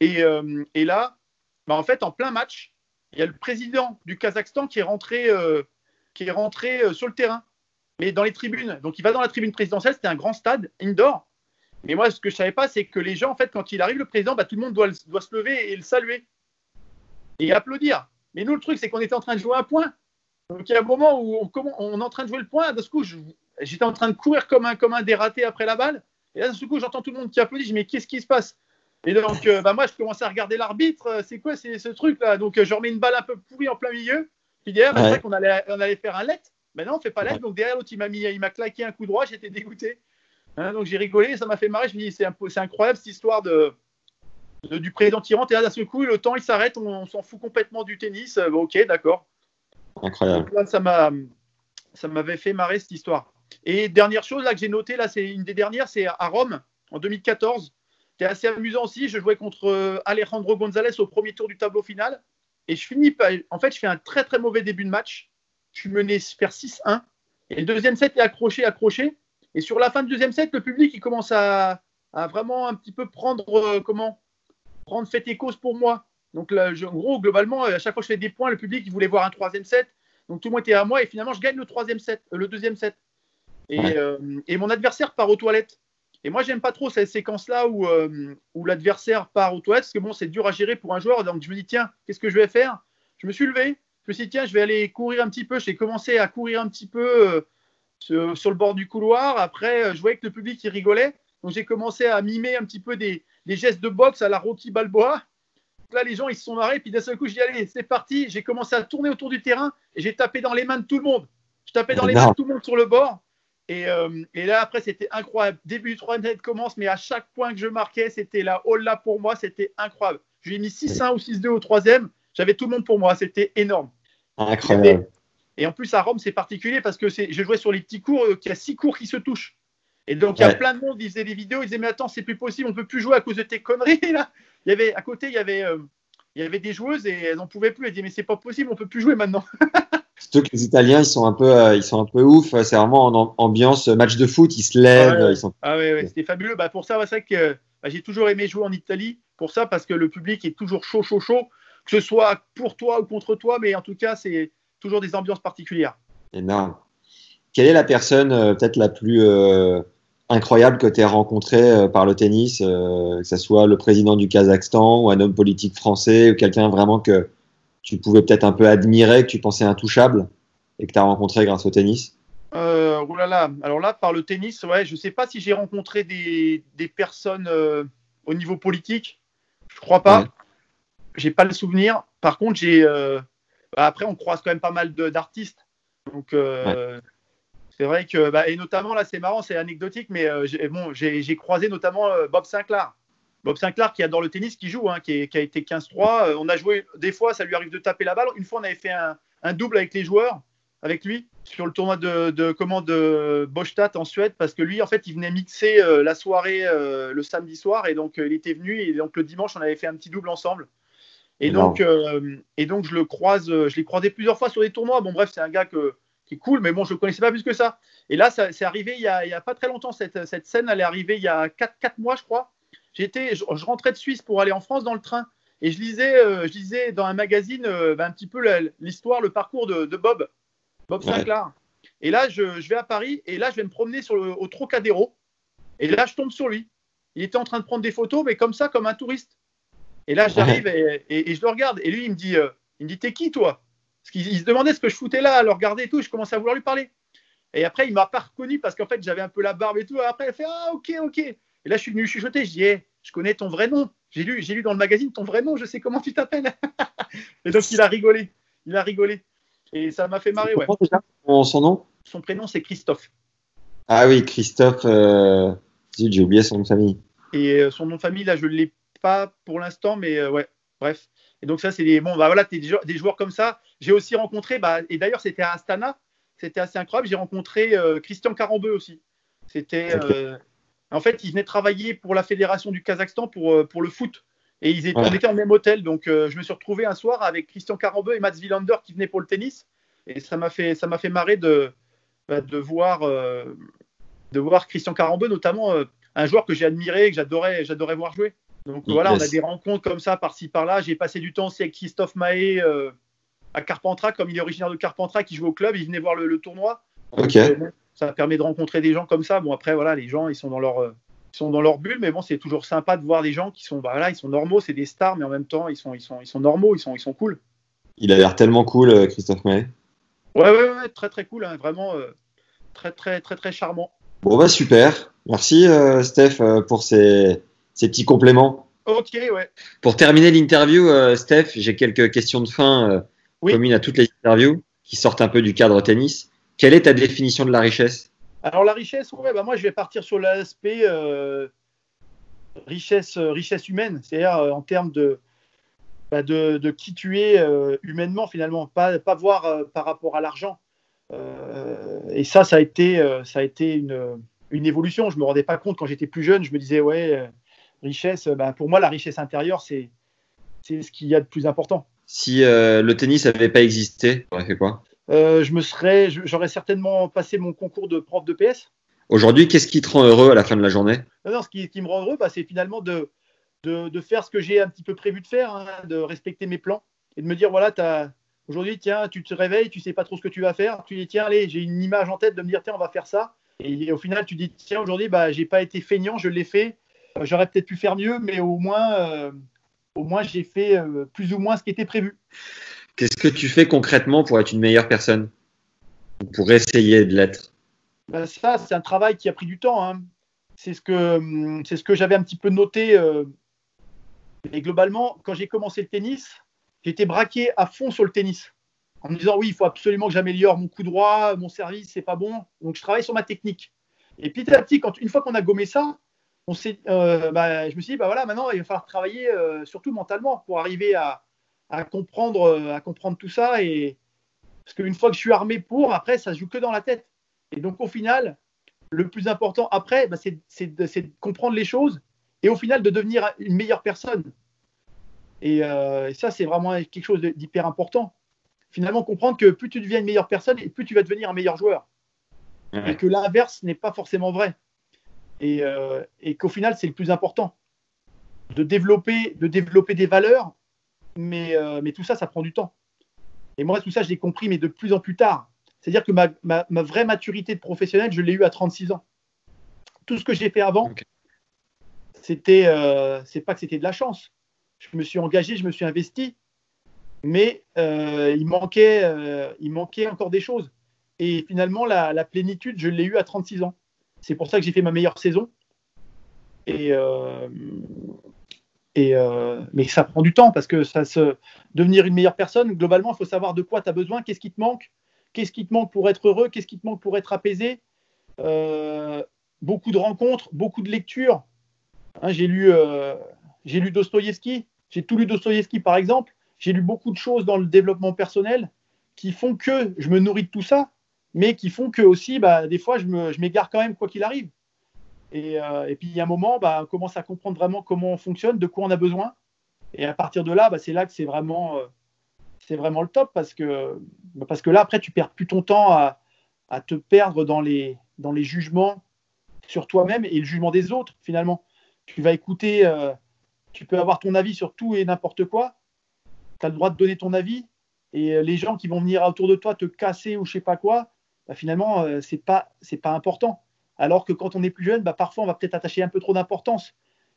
Et, euh, et là, bah, en fait, en plein match, il y a le président du Kazakhstan qui est rentré, euh, qui est rentré sur le terrain, mais dans les tribunes. Donc, il va dans la tribune présidentielle. C'était un grand stade indoor. Mais moi, ce que je savais pas, c'est que les gens, en fait, quand il arrive, le président, bah, tout le monde doit se lever et le saluer et applaudir. Mais nous, le truc, c'est qu'on était en train de jouer un point. Donc, il y a un moment où on, est en train de jouer le point. D'un coup, j'étais en train de courir comme un, comme un dératé après la balle. Et là, d'un coup, j'entends tout le monde qui applaudit. Je dis, mais qu'est-ce qui se passe? Et donc, euh, bah, moi, je commence à regarder l'arbitre. Euh, C'est quoi c'est ce truc-là? Donc, euh, je remets une balle un peu pourrie en plein milieu. Puis derrière, c'est Ouais. vrai qu'on allait, on allait faire un let. Mais non, on fait pas let. Donc, derrière, l'autre, il m'a mis, il m'a claqué un coup droit. J'étais dégoûté. Hein, donc, j'ai rigolé. Ça m'a fait marrer. Je me dis, c'est c'est incroyable cette histoire de, de- du président rentre. Et là, d'un seul coup, le temps, il s'arrête. On, on s'en fout complètement du tennis. Euh, ok, d'accord. Incroyable. Donc là, ça m'a, ça m'avait fait marrer cette histoire. Et dernière chose là que j'ai noté là, c'est une des dernières, c'est à Rome en 2014. C'était assez amusant aussi. Je jouais contre euh, Alejandro González au premier tour du tableau final et je finis par, en fait, je fais un très très mauvais début de match. Je suis mené vers 6-1 et le deuxième set est accroché, accroché. Et sur la fin du deuxième set, le public il commence à, à vraiment un petit peu prendre euh, comment prendre fait et cause pour moi. Donc là, je- en gros, globalement, à chaque fois que je fais des points, le public il voulait voir un troisième set. Donc tout le monde était à moi et finalement je gagne le troisième set, euh, le deuxième set. Et, euh, et mon adversaire part aux toilettes. Et moi j'aime pas trop cette séquence-là où, euh, où l'adversaire part aux toilettes parce que bon c'est dur à gérer pour un joueur. Donc je me dis tiens qu'est-ce que je vais faire? Je me suis levé. Je me suis dit tiens je vais aller courir un petit peu. J'ai commencé à courir un petit peu euh, sur, sur le bord du couloir. Après euh, je voyais que le public il rigolait. Donc j'ai commencé à mimer un petit peu des, des gestes de boxe à la Rocky Balboa. Donc là, les gens, ils se sont marrés. Puis d'un seul coup, je dis, allez, c'est parti. J'ai commencé à tourner autour du terrain et j'ai tapé dans les mains de tout le monde. Je tapais dans les mains de tout le monde sur le bord. Et, euh, et là, après, c'était incroyable. Début du troisième set commence, mais à chaque point que je marquais, c'était la all là pour moi. C'était incroyable. Je lui ai mis 6-1 ou 6-2 au troisième. J'avais tout le monde pour moi. C'était énorme. Incroyable. Et en plus, à Rome, c'est particulier parce que c'est- je jouais sur les petits cours, euh, qu'il y a six cours qui se touchent. Et donc, il y a plein de monde, ils faisaient des vidéos, ils disaient, mais attends, c'est plus possible, on peut plus jouer à cause de tes conneries, là. Il y avait, à côté, il y avait, euh, il y avait des joueuses et elles n'en pouvaient plus. Elles disaient, mais c'est pas possible, on peut plus jouer maintenant. Surtout que les Italiens, ils sont un peu, euh, ils sont un peu ouf. C'est vraiment en am- ambiance match de foot. Ils se lèvent. Ouais. Ils sont. Ah ouais, ouais, c'était fabuleux. Bah, pour ça, c'est vrai que bah, j'ai toujours aimé jouer en Italie, pour ça, parce que le public est toujours chaud, chaud, chaud, que ce soit pour toi ou contre toi, mais en tout cas, c'est toujours des ambiances particulières. Énorme. Quelle est la personne euh, peut-être la plus, incroyables que tu aies rencontrés euh, par le tennis, euh, que ce soit le président du Kazakhstan ou un homme politique français ou quelqu'un vraiment que tu pouvais peut-être un peu admirer, que tu pensais intouchable et que tu as rencontré grâce au tennis euh, oulala. Alors là, par le tennis, ouais, je sais pas si j'ai rencontré des, des personnes euh, au niveau politique. Je crois pas. Ouais. J'ai pas le souvenir. Par contre, j'ai. euh, bah, après, on croise quand même pas mal de- d'artistes. Donc, c'est vrai que. bah, et notamment, là, c'est marrant, c'est anecdotique, mais euh, j'ai bon, j'ai j'ai croisé notamment euh, Bob Sinclair. Bob Sinclair qui adore le tennis, qui joue, hein, qui, est- qui a été 15-3. Euh, on a joué, des fois, ça lui arrive de taper la balle. Une fois, on avait fait un, un double avec les joueurs, avec lui, sur le tournoi de, de, comment, de Bostadt en Suède, parce que lui, en fait, il venait mixer euh, la soirée le samedi soir, et donc il était venu, et donc le dimanche, on avait fait un petit double ensemble. Et donc, et donc, je le croise, je l'ai croisé plusieurs fois sur des tournois. Bon, bref, c'est un gars que, qui est cool, mais bon, je le connaissais pas plus que ça. Et là, c'est arrivé il y, a, pas très longtemps. Cette, cette scène, elle est arrivée il y a 4, mois, je crois. J'étais, je, je rentrais de Suisse pour aller en France dans le train. Et je lisais, euh, je lisais dans un magazine euh, ben, un petit peu l'histoire, le parcours de, de Bob, Bob Ouais. Sinclair. Et là, je, je vais à Paris et là, je vais me promener sur le, au Trocadéro. Et là, je tombe sur lui. Il était en train de prendre des photos, mais comme ça, comme un touriste. Et là, j'arrive et, et- et je le regarde. Et lui, il me dit, euh, il me dit, t'es qui toi? Parce qu'il il se demandait ce que je foutais là, à le regarder et tout. Je commençais à vouloir lui parler. Et après, il m'a pas reconnu parce qu'en fait, j'avais un peu la barbe et tout. Après, il fait, ah, ok, ok. Et là, je suis venu chuchoter. Je dis, Eh, je connais ton vrai nom. J'ai lu, j'ai lu dans le magazine ton vrai nom. Je sais comment tu t'appelles. et donc, il a rigolé. Il a rigolé. Et ça m'a fait marrer, ouais. Déjà son- nom? Son prénom, c'est Christophe. Ah oui, Christophe. Euh... J'ai oublié son nom de famille. Et euh, son nom de famille, là, je ne l'ai pas pour l'instant, mais euh, ouais, bref. Et donc, ça, c'est des. Bon, bah voilà, des, jou- des joueurs comme ça. J'ai aussi rencontré, bah, et d'ailleurs, c'était à Astana. C'était assez incroyable. J'ai rencontré euh, Christian Carambeu aussi. C'était. Euh, en fait, il venait travailler pour la fédération du Kazakhstan pour, euh, pour le foot. Et ils étaient, Ouais. on était en même hôtel. Donc, euh, je me suis retrouvé un soir avec Christian Carambeu et Mats Wilander qui venaient pour le tennis. Et ça m'a fait, ça m'a fait marrer de, bah, de, voir, de voir Christian Carambeu, notamment un joueur que j'ai admiré, que j'adorais, j'adorais voir jouer. Donc Yes. voilà, on a des rencontres comme ça par-ci par-là. J'ai passé du temps aussi avec Christophe Mahé euh, à Carpentras, comme il est originaire de Carpentras, qui joue au club. Il venait voir le, le tournoi. Ok. euh, ça permet de rencontrer des gens comme ça. Bon après voilà, les gens ils sont dans leur euh, ils sont dans leur bulle, mais bon c'est toujours sympa de voir des gens qui sont bah, voilà, ils sont normaux, c'est des stars, mais en même temps ils sont ils sont ils sont normaux, ils sont ils sont cool. Il a l'air tellement cool, euh, Christophe May. Ouais ouais ouais, très très cool, hein, vraiment euh, très très très très charmant. Bon bah super. Merci Steph pour ces, ces petits compléments. Ok ouais. Pour terminer l'interview, euh, Steph, j'ai quelques questions de fin euh, Oui. communes à toutes les interviews qui sortent un peu du cadre tennis. Quelle est ta définition de la richesse? Alors la richesse, ouais, bah moi je vais partir sur l'aspect euh, richesse, richesse humaine, c'est-à-dire euh, en termes de, bah, de, de qui tu es euh, humainement finalement, pas, pas voir par rapport à l'argent. Et ça, ça a été, ça a été une, une évolution. Je me rendais pas compte quand j'étais plus jeune. Je me disais ouais, richesse. euh, bah, pour moi, la richesse intérieure, c'est ce qu'il y a de plus important. Si euh, le tennis n'avait pas existé, t'aurais fait quoi? Euh, je me serais, j'aurais certainement passé mon concours de prof de PS. Aujourd'hui, qu'est-ce qui te rend heureux à la fin de la journée? Non, non, ce qui, qui me rend heureux, bah, c'est finalement de, de, de faire ce que j'ai un petit peu prévu de faire, hein, de respecter mes plans et de me dire voilà, aujourd'hui, tiens, tu te réveilles, tu sais pas trop ce que tu vas faire, tu dis tiens, allez, j'ai une image en tête de me dire tiens, on va faire ça. Et au final, tu dis tiens, aujourd'hui, bah, j'ai pas été feignant, je l'ai fait. J'aurais peut-être pu faire mieux, mais au moins, euh, au moins, j'ai fait euh, plus ou moins ce qui était prévu. Qu'est-ce que tu fais concrètement pour être une meilleure personne? Ou Pour essayer de l'être? Bah, ça, c'est un travail qui a pris du temps. hein. C'est ce que, hum, c'est ce que j'avais un petit peu noté. euh, Et globalement, quand j'ai commencé le tennis, j'étais braqué à fond sur le tennis. En me disant, oui, il faut absolument que j'améliore mon coup droit, mon service, c'est pas bon. Donc, je travaille sur ma technique. Et petit à petit, quand, une fois qu'on a gommé ça, on euh, bah, je me suis dit, bah voilà, maintenant, il va falloir travailler euh, surtout mentalement pour arriver à, à comprendre, euh, à comprendre tout ça. Et... Parce qu'une fois que je suis armé pour, après, ça se joue que dans la tête. Et donc, au final, le plus important après, bah, c'est de, comprendre les choses et au final de devenir une meilleure personne. Et, euh, et ça, c'est vraiment quelque chose d'hyper important. Finalement, comprendre que plus tu deviens une meilleure personne et plus tu vas devenir un meilleur joueur. Ouais. Et que l'inverse n'est pas forcément vrai. Et, euh, et qu'au final, c'est le plus important. De développer, de développer des valeurs, mais, euh, mais tout ça, ça prend du temps. Et moi, tout ça, je l'ai compris, mais de plus en plus tard. C'est-à-dire que ma, ma- ma vraie maturité de professionnel, je l'ai eu à 36 ans. Tout ce que j'ai fait avant, c'était, euh, c'est pas que c'était de la chance. Je me suis engagé, je me suis investi, mais il manquait, il manquait encore des choses. Et finalement, la, la plénitude, je l'ai eue à 36 ans. C'est pour ça que j'ai fait ma meilleure saison. Et, euh, euh, mais ça prend du temps parce que ça se devenir une meilleure personne, globalement, il faut savoir de quoi tu as besoin, qu'est-ce qui te manque, qu'est-ce qui te manque pour être heureux, qu'est-ce qui te manque pour être apaisé. Euh, beaucoup de rencontres, beaucoup de lectures. Hein, j'ai lu, j'ai lu Dostoïevski, j'ai tout lu Dostoïevski par exemple. J'ai lu beaucoup de choses dans le développement personnel qui font que je me nourris de tout ça, mais qui font que aussi, bah, des fois, je m'égare quand même quoi qu'il arrive. Et, euh, et puis, il y a un moment, bah, on commence à comprendre vraiment comment on fonctionne, de quoi on a besoin. Et à partir de là, bah, c'est là que c'est vraiment, euh, c'est vraiment le top parce que, bah, parce que là, après, tu perds plus ton temps à, te perdre dans les, dans les jugements sur toi-même et le jugement des autres, finalement. Tu vas écouter, euh, tu peux avoir ton avis sur tout et n'importe quoi. Tu as le droit de donner ton avis. Et les gens qui vont venir autour de toi te casser ou je sais pas quoi, bah, finalement, euh, c'est pas, c'est pas important. Alors que quand on est plus jeune, bah, parfois, on va peut-être attacher un peu trop d'importance.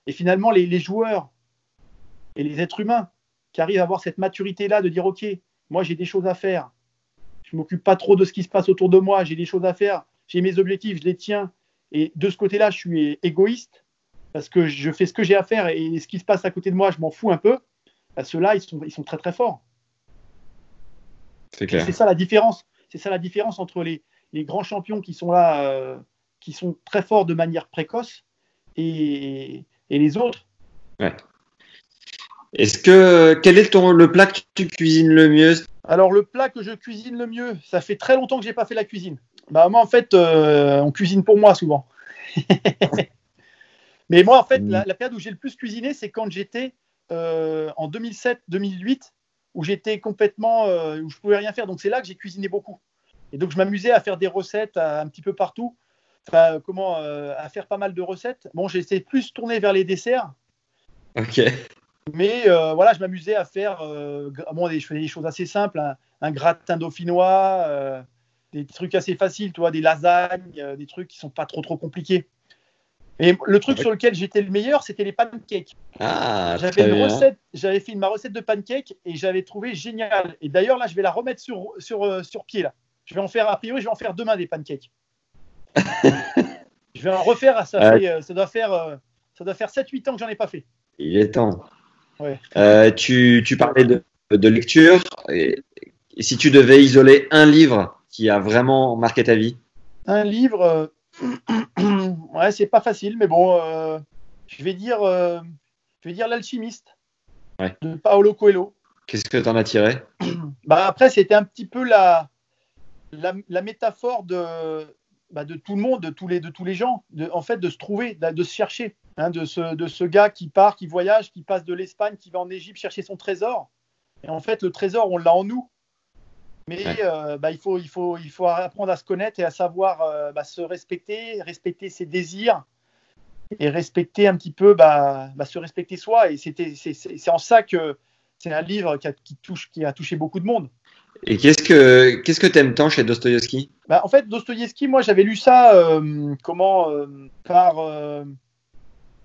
Et finalement, les, les joueurs et les êtres humains qui arrivent à avoir cette maturité-là de dire, OK, moi, j'ai des choses à faire. Je m'occupe pas trop de ce qui se passe autour de moi. J'ai des choses à faire. J'ai mes objectifs, je les tiens. Et de ce côté-là, je suis égoïste parce que je fais ce que j'ai à faire et ce qui se passe à côté de moi, je m'en fous un peu. Bah, Ceux-là, ils sont, ils sont très très forts. C'est ça la différence. C'est ça la différence entre les, les grands champions qui sont là, euh, qui sont très forts de manière précoce, et, et les autres. Est-ce que quel est ton le plat que tu cuisines le mieux? Alors le plat que je cuisine le mieux, ça fait très longtemps que j'ai pas fait la cuisine. Bah moi en fait, euh, on cuisine pour moi souvent. Mais moi en fait, la, la période où j'ai le plus cuisiné, c'est quand j'étais euh, en 2007-2008, où j'étais complètement, euh, où je pouvais rien faire. Donc c'est là que j'ai cuisiné beaucoup. Et donc je m'amusais à faire des recettes à- un petit peu partout, enfin comment, euh, à faire pas mal de recettes. Bon, j'étais plus tourné vers les desserts. Ok. Mais euh, voilà, je m'amusais à faire bon, des, je faisais des choses assez simples, un, un gratin dauphinois, des trucs assez faciles, tu vois, des lasagnes, des trucs qui sont pas trop trop compliqués. Et le truc Ouais. sur lequel j'étais le meilleur, c'était les pancakes. Ah, J'avais très une bien. recette, j'avais fait ma recette de pancakes et j'avais trouvé génial. Et d'ailleurs là, je vais la remettre sur sur euh, sur pied là. Je vais en faire a priori, je vais en faire demain des pancakes. je vais en refaire. Ça, fait, euh, ça doit faire euh, ça doit faire 7-8 ans que j'en ai pas fait. Il est temps. Ouais. Euh, tu, tu parlais de, de lecture. Et, et si tu devais isoler un livre qui a vraiment marqué ta vie? Un livre, euh, ouais, c'est pas facile, mais bon, euh, je vais dire, euh, je vais dire l'alchimiste Ouais. de Paolo Coelho. Qu'est-ce que tu en as tiré? Bah après, c'était un petit peu la, la, la métaphore de, bah, de tout le monde, de tous les, de tous les gens, de, en fait, de se trouver, de, de se chercher, hein, de, ce, de ce gars qui part, qui voyage, qui passe de l'Espagne, qui va en Égypte chercher son trésor. Et en fait, le trésor, on l'a en nous. Mais Ouais. euh, bah, il, faut, il, faut, il faut apprendre à se connaître et à savoir euh, bah, se respecter, respecter ses désirs et respecter un petit peu, bah, se respecter soi. Et c'est, en ça que c'est un livre qui a, qui touche, qui a touché beaucoup de monde. Et qu'est-ce que qu'est-ce que t'aimes tant chez Dostoïevski? Bah, en fait, Dostoïevski, moi, j'avais lu ça euh, comment euh, par euh,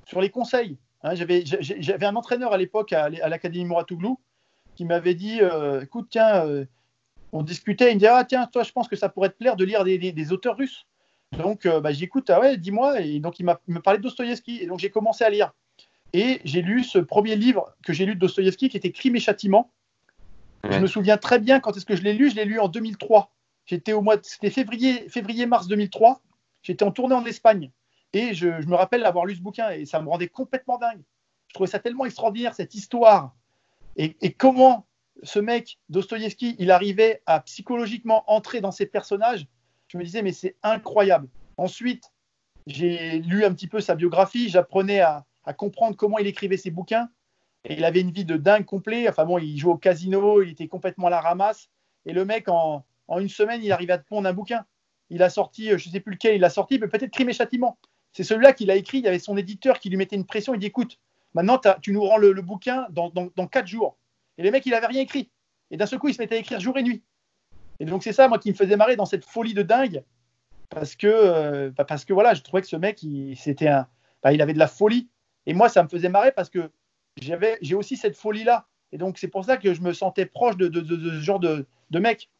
sur les conseils. Hein, j'avais, un entraîneur à l'époque à, à l'Académie Mouratoglou qui m'avait dit écoute, tiens, on discutait, il me dit ah tiens, toi, je pense que ça pourrait te plaire de lire des, des- des auteurs russes. Donc, euh, bah, j'écoute, ah ouais, dis-moi. Et donc, il me parlait de Dostoïevski. Et donc, j'ai commencé à lire. Et j'ai lu ce premier livre que j'ai lu de Dostoïevski qui était Crime et Châtiment. Je me souviens très bien quand est-ce que je l'ai lu? Je l'ai lu en 2003. J'étais au mois, de- c'était février, février-mars 2003. J'étais en tournée en Espagne et je, je me rappelle avoir lu ce bouquin et ça me rendait complètement dingue. Je trouvais ça tellement extraordinaire cette histoire et, et comment ce mec Dostoïevski, il arrivait à psychologiquement entrer dans ses personnages. Je me disais mais c'est incroyable. Ensuite, j'ai lu un petit peu sa biographie. J'apprenais à, comprendre comment il écrivait ses bouquins. Et il avait une vie de dingue complet. Enfin bon, il jouait au casino, il était complètement à la ramasse. Et le mec, en, en une semaine, il arrivait à te pondre un bouquin. Il a sorti, euh, je ne sais plus lequel, il a sorti, mais peut-être Crime et Châtiment. C'est celui-là qu'il a écrit. Il y avait son éditeur qui lui mettait une pression. Il dit écoute, maintenant tu nous rends le, bouquin dans quatre jours. Et le mec, il n'avait rien écrit. Et d'un seul coup, il se mettait à écrire jour et nuit. Et donc, c'est ça, moi, qui me faisait marrer dans cette folie de dingue. parce que, bah, parce que voilà, je trouvais que ce mec, il, c'était un, bah, il avait de la folie. Et moi, ça me faisait marrer parce que j'avais, j'ai aussi cette folie-là. Et donc, c'est pour ça que je me sentais proche de, de, de, de ce genre de, de mec.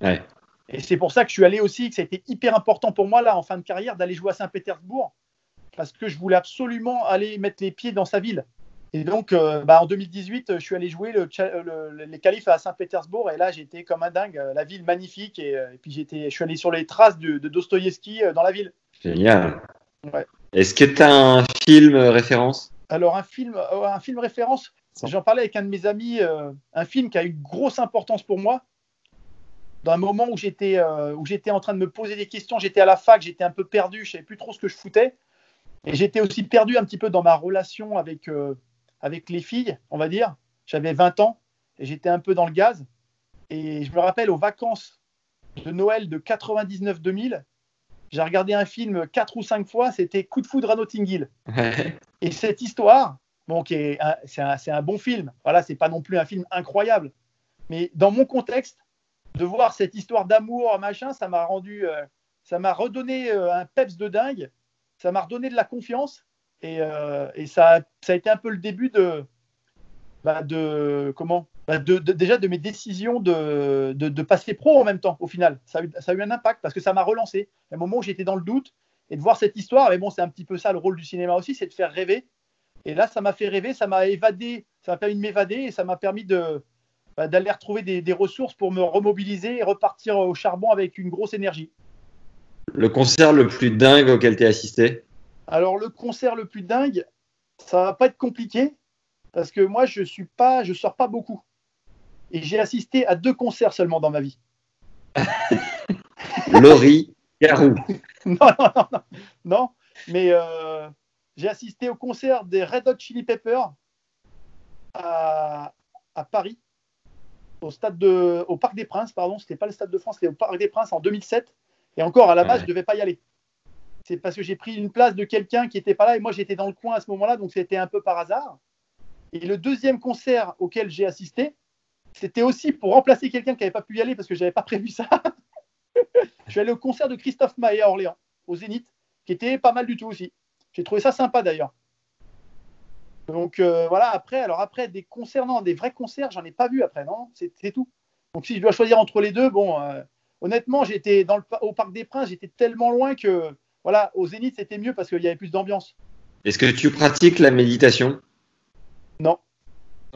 Ouais. Et c'est pour ça que je suis allé aussi, que ça a été hyper important pour moi, là, en fin de carrière, d'aller jouer à Saint-Pétersbourg, parce que je voulais absolument aller mettre les pieds dans sa ville. Et donc, euh, bah, en 2018, je suis allé jouer le, le, les qualifs à Saint-Pétersbourg, et là, j'étais comme un dingue, la ville magnifique, et, et puis j'étais, je suis allé sur les traces de, de Dostoïevski dans la ville. Génial. Ouais. Est-ce que tu as un film référence? Alors, un film, euh, un film référence, j'en parlais avec un de mes amis, euh, un film qui a eu une grosse importance pour moi, dans un moment où j'étais euh, où j'étais en train de me poser des questions, j'étais à la fac, j'étais un peu perdu, je savais plus trop ce que je foutais, et j'étais aussi perdu un petit peu dans ma relation avec euh, avec les filles, on va dire. J'avais 20 ans et j'étais un peu dans le gaz. Et je me rappelle aux vacances de Noël de 99-2000, j'ai regardé un film quatre ou cinq fois, c'était Coup de foudre à Notting Hill. et cette histoire, bon, c'est un, un, bon film. Voilà, c'est pas non plus un film incroyable, mais dans mon contexte, de voir cette histoire d'amour, machin, ça m'a rendu, euh, ça m'a redonné euh, un peps de dingue, ça m'a redonné de la confiance et, euh, ça, a été un peu le début de, bah, comment, bah, déjà de mes décisions de, passer pro en même temps. Au final, ça a eu, un impact parce que ça m'a relancé. À un moment où j'étais dans le doute et de voir cette histoire, mais bon, c'est un petit peu ça le rôle du cinéma aussi, c'est de faire rêver. Et là, ça m'a fait rêver, ça m'a évadé, ça m'a permis de m'évader et ça m'a permis de, bah, d'aller retrouver des, ressources pour me remobiliser et repartir au charbon avec une grosse énergie. Le concert le plus dingue auquel tu as assisté? Alors le concert le plus dingue, ça va pas être compliqué parce que moi je suis pas, je sors pas beaucoup et j'ai assisté à deux concerts seulement dans ma vie. Laurie Garou. non, non, non, non, non, mais euh, j'ai assisté au concert des Red Hot Chili Peppers à, à Paris au stade de, au Parc des Princes, pardon, c'était pas le Stade de France, c'était au Parc des Princes en 2007. Et encore, à la base, ouais. je devais pas y aller. C'est parce que j'ai pris une place de quelqu'un qui n'était pas là et moi j'étais dans le coin à ce moment-là, donc c'était un peu par hasard. Et le deuxième concert auquel j'ai assisté, c'était aussi pour remplacer quelqu'un qui n'avait pas pu y aller parce que j'avais pas prévu ça. je suis allé au concert de Christophe Maé à Orléans, au Zénith, qui était pas mal du tout aussi. J'ai trouvé ça sympa d'ailleurs. Donc euh, voilà, après, alors après, des concerts, non, des vrais concerts, j'en ai pas vu après, non, c'est tout. Donc si je dois choisir entre les deux, bon, euh, honnêtement, j'étais au Parc des Princes, j'étais tellement loin que, voilà, au Zénith, c'était mieux parce qu'il y avait plus d'ambiance. Est-ce que tu pratiques la méditation? Non.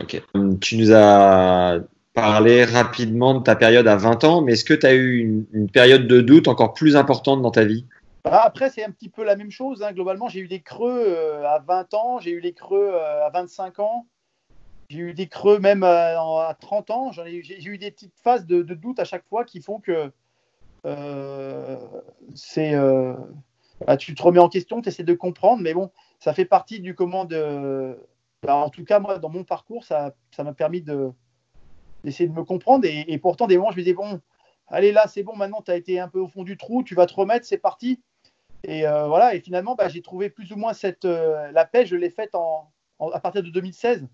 Ok. Tu nous as parlé rapidement de ta période à 20 ans, mais est-ce que tu as eu une, une période de doute encore plus importante dans ta vie? Bah après, c'est un petit peu la même chose. Hein. Globalement, j'ai eu des creux euh, à 20 ans, j'ai eu des creux euh, à 25 ans, j'ai eu des creux même à, à 30 ans. J'ai eu des petites phases de, de, doute à chaque fois qui font que euh, c'est. Tu te remets en question, tu essaies de comprendre, mais bon, ça fait partie du comment de. Bah, en tout cas, moi, dans mon parcours, ça m'a permis d'essayer de, de me comprendre. Et, pourtant, des moments, je me disais, bon, allez là, c'est bon, maintenant, tu as été un peu au fond du trou, tu vas te remettre, c'est parti. Et euh, voilà, et finalement, bah, j'ai trouvé plus ou moins. Euh, la paix, je l'ai faite à partir de 2016,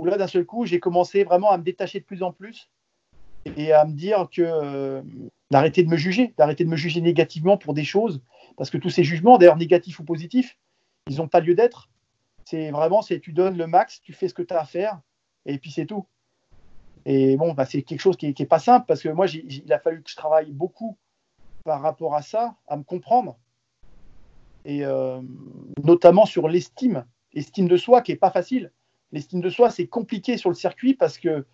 où là, d'un seul coup, j'ai commencé vraiment à me détacher de plus en plus et à me dire que euh, d'arrêter de me juger, d'arrêter de me juger négativement pour des choses, parce que tous ces jugements, d'ailleurs négatifs ou positifs, ils n'ont pas lieu d'être. C'est vraiment, c'est tu donnes le max, tu fais ce que tu as à faire, et puis c'est tout. Et bon, bah, c'est quelque chose qui n'est pas simple, parce que moi, il a fallu que je travaille beaucoup par rapport à ça, à me comprendre, et euh, notamment sur l'estime, l'estime de soi qui est pas facile. L'estime de soi, c'est compliqué sur le circuit parce que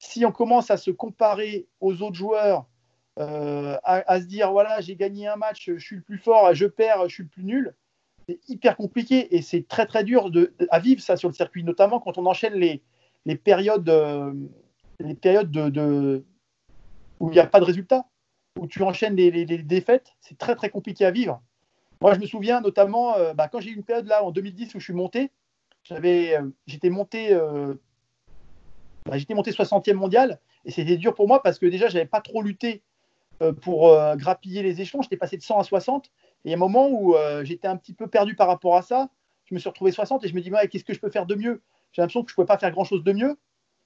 si on commence à se comparer aux autres joueurs, à, à, se dire voilà, j'ai gagné un match, je suis le plus fort, je perds, je suis le plus nul, c'est hyper compliqué et c'est très très dur à vivre ça sur le circuit, notamment quand on enchaîne les, les périodes, euh, les périodes de, de où il n'y a pas de résultat, où tu enchaînes les, les, défaites, c'est très très compliqué à vivre. Moi, je me souviens notamment euh, bah, quand j'ai eu une période là en 2010 où je suis monté, j'avais, euh, j'étais monté, euh, bah, j'étais monté 60e mondial et c'était dur pour moi parce que déjà j'avais pas trop lutté euh, pour euh, grappiller les échelons. J'étais passé de 100 à 60 et il y a un moment où euh, j'étais un petit peu perdu par rapport à ça. Je me suis retrouvé 60 et je me dis qu'est-ce que je peux faire de mieux? J'ai l'impression que je pouvais pas faire grand chose de mieux.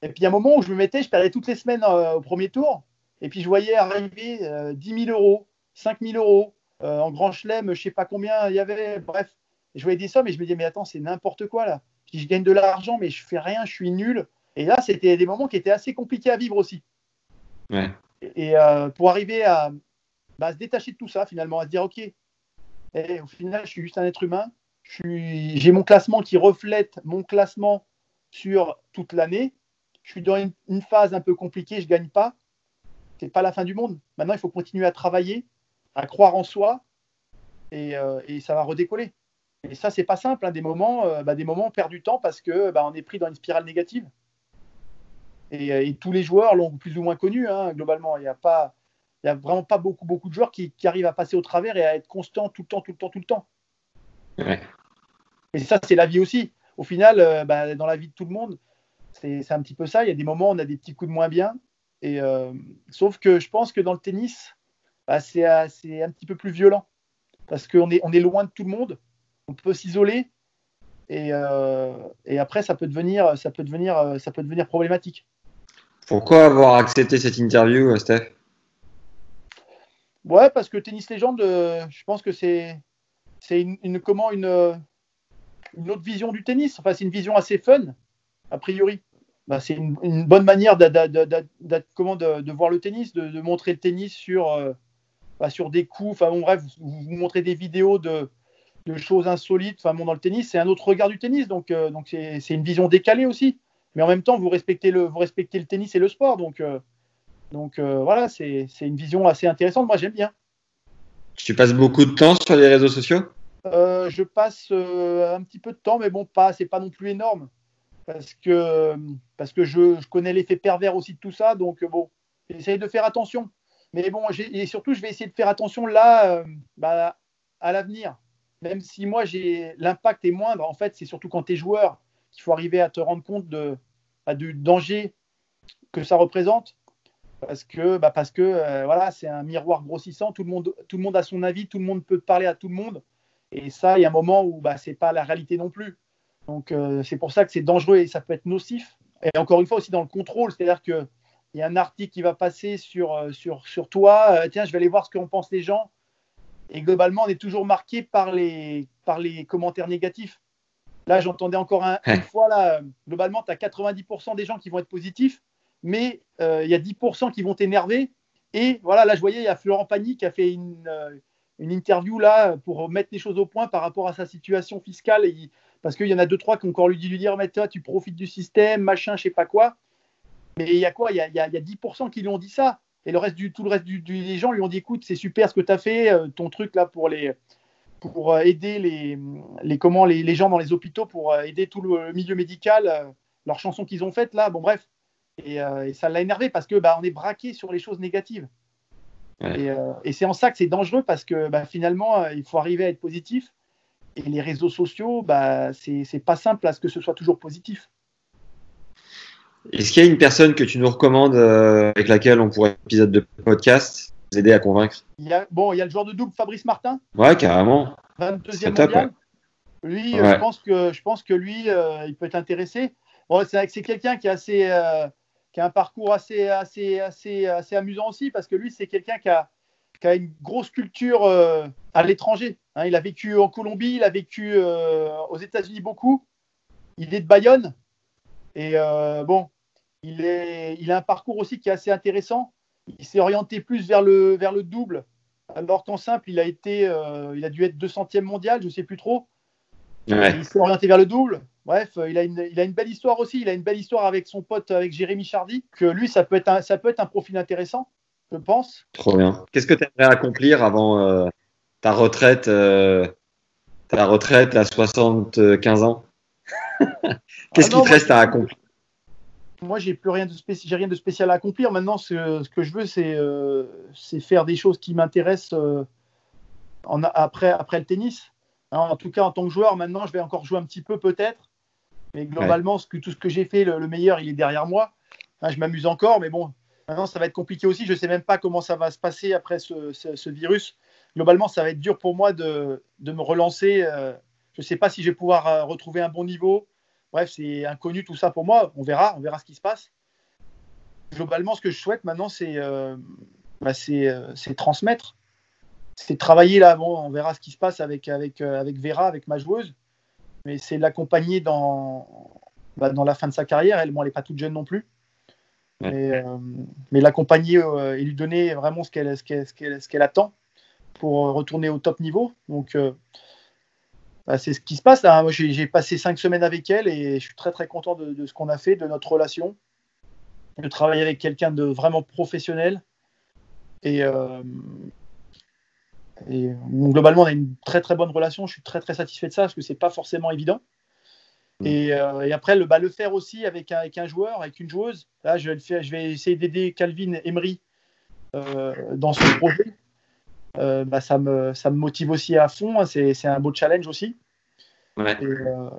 Et puis il y a un moment où je me mettais, je perdais toutes les semaines au premier tour et puis je voyais arriver 10 000 euros. 5000 euros. Euh, en grand chelem, je sais pas combien il y avait. Bref, je voyais des sommes et je me disais, mais attends, c'est n'importe quoi là. Je gagne de l'argent, mais je fais rien, je suis nul. Et là, c'était des moments qui étaient assez compliqués à vivre aussi. Ouais. Et euh, pour arriver à, bah, se détacher de tout ça, finalement, à se dire, OK, et au final, je suis juste un être humain. J'ai mon classement qui reflète mon classement sur toute l'année. Je suis dans une, phase un peu compliquée, je ne gagne pas. C'est pas la fin du monde. Maintenant, il faut continuer à travailler, à croire en soi, et, euh, ça va redécoller. Et ça, c'est pas simple. Hein. Des moments, euh, bah, des moments, on perd du temps parce que bah, on est pris dans une spirale négative. Et, et tous les joueurs l'ont plus ou moins connu. Hein, globalement, il n'y a pas, il n'y a vraiment pas beaucoup, beaucoup de joueurs qui, qui, arrivent à passer au travers et à être constants tout le temps, tout le temps, tout le temps. Ouais. Et ça, c'est la vie aussi. Au final, euh, bah, dans la vie de tout le monde, c'est un petit peu ça. Il y a des moments où on a des petits coups de moins bien. Et, euh, sauf que je pense que dans le tennis, bah, c'est un petit peu plus violent. Parce qu'on est, on est loin de tout le monde. On peut s'isoler. Et, euh, et, après, ça peut, devenir, ça, peut devenir, ça peut devenir problématique. Pourquoi avoir accepté cette interview, Steph? Ouais, parce que Tennis Légende, euh, je pense que c'est une, une, autre vision du tennis. Enfin, c'est une vision assez fun, a priori. Bah, c'est une, bonne manière de, voir le tennis, de, montrer le tennis sur, euh, bah, sur des coups. Enfin, bon, bref, vous, montrez des vidéos de, choses insolites. Enfin, dans le tennis, c'est un autre regard du tennis. Euh, donc c'est une vision décalée aussi. Mais en même temps, vous respectez le, vous respectez le tennis et le sport. Donc, euh, donc euh, voilà, c'est une vision assez intéressante. Moi, j'aime bien. Tu passes beaucoup de temps sur les réseaux sociaux? Euh, Je passe un petit peu de temps, mais bon, pas, c'est pas non plus énorme. Parce que, parce que je, je connais l'effet pervers aussi de tout ça. Donc, bon, j'essaie de faire attention. Mais bon, et surtout, je vais essayer de faire attention là, bah, à l'avenir. Même si moi, j'ai l'impact est moindre, en fait, c'est surtout quand tu es joueur qu'il faut arriver à te rendre compte de, du danger que ça représente parce que, bah parce que euh, voilà, c'est un miroir grossissant. Tout le, monde, tout le monde a son avis, tout le monde peut parler à tout le monde. Et ça, il y a un moment où bah, ce n'est pas la réalité non plus. Donc, euh, c'est pour ça que c'est dangereux et ça peut être nocif. Et encore une fois, aussi dans le contrôle, c'est-à-dire qu'il y a un article qui va passer sur, euh, sur, sur toi. Tiens, je vais aller voir ce qu'en pensent les gens. Et globalement, on est toujours marqué par les, par les commentaires négatifs. Là, j'entendais encore un, une fois, là, globalement, tu as 90% des gens qui vont être positifs mais euh, il y a 10% qui vont t'énerver. Et voilà, là, je voyais, il y a Florent Pagny qui a fait une, euh, une, interview là pour mettre les choses au point par rapport à sa situation fiscale. Et, parce qu'il y en a deux, trois qui ont encore lui dit lui dire, mais toi, tu profites du système, machin, je sais pas quoi. Mais il y a quoi? Il y a, il y a, 10% qui lui ont dit ça. Et le reste du, tout le reste du, du, des gens lui ont dit, écoute, c'est super ce que tu as fait, euh, ton truc là pour les pour euh, aider les, les, comment, les, les, gens dans les hôpitaux, pour euh, aider tout le milieu médical, euh, leurs chansons qu'ils ont faites là. Bon, bref. Et, euh, et ça l'a énervé parce que bah, on est braqué sur les choses négatives. Ouais. Et, euh, et c'est en ça que c'est dangereux parce que bah, finalement, il faut arriver à être positif. Et les réseaux sociaux, bah, c'est pas simple à ce que ce soit toujours positif. Est-ce qu'il y a une personne que tu nous recommandes euh, avec laquelle on pourrait épisode de podcast? Vous aider à convaincre il y a, Bon, il y a le joueur de double Fabrice Martin. Ouais, carrément. 22e top, mondial. ouais. Lui, Ouais. je pense que je pense que lui, euh, il peut être intéressé. Bon, c'est quelqu'un qui euh, qui a un parcours assez, assez, assez, assez amusant aussi parce que lui, c'est quelqu'un qui a, qui a une grosse culture euh, à l'étranger. Hein, il a vécu en Colombie, il a vécu euh, aux États-Unis beaucoup. Il est de Bayonne et euh, bon, il est, il a un parcours aussi qui est assez intéressant. Il s'est orienté plus vers le, vers le double, alors qu'en simple, il a été, euh, il a dû être 200e mondial, je sais plus trop. Ouais. Il s'est orienté vers le double. Bref, euh, il a, une, il a une belle histoire aussi. Il a une belle histoire avec son pote, avec Jérémy Chardy, que lui, ça peut être un, ça peut être un profil intéressant, je pense. Trop bien. Qu'est-ce que tu aimerais accomplir avant euh, ta retraite, euh, ta retraite à 75 ans? Qu'est-ce Ah qui te reste à accomplir? Moi, j'ai plus rien de spécial, à accomplir. Maintenant, ce, que je veux, c'est euh, c'est faire des choses qui m'intéressent euh, après, le tennis. Hein, en tout cas, en tant que joueur, maintenant, je vais encore jouer un petit peu peut-être. Mais globalement, tout ce que j'ai fait, le, le meilleur, il est derrière moi. Hein, je m'amuse encore, mais bon, maintenant, ça va être compliqué aussi. Je ne sais même pas comment ça va se passer après ce, virus. Globalement, ça va être dur pour moi de, me relancer. euh, je ne sais pas si je vais pouvoir retrouver un bon niveau. Bref, c'est inconnu tout ça pour moi. On verra, on verra ce qui se passe. Globalement, ce que je souhaite maintenant, c'est euh, bah, euh, transmettre. c'est travailler là. Bon, on verra ce qui se passe avec, avec, avec Vera, avec ma joueuse. Mais c'est l'accompagner dans, bah, dans la fin de sa carrière. Elle, bon, elle n'est pas toute jeune non plus. Mais, mais l'accompagner et lui donner vraiment qu'elle ce qu'elle attend pour retourner au top niveau. Donc, bah, c'est ce qui se passe là. Moi, j'ai passé cinq semaines avec elle et je suis très très content de, ce qu'on a fait, de notre relation, de travailler avec quelqu'un de vraiment professionnel. Et, euh, globalement, on a une très très bonne relation. Je suis très très satisfait de ça parce que c'est pas forcément évident. Mm. Euh, et, après, le, bah, le faire aussi avec un, avec un joueur, avec une joueuse. Là, je vais, le faire, je vais essayer d'aider Calvin Emery euh, dans son projet. Euh, bah, ça, me, ça me motive aussi à fond. Hein. C'est un beau challenge aussi. Euh,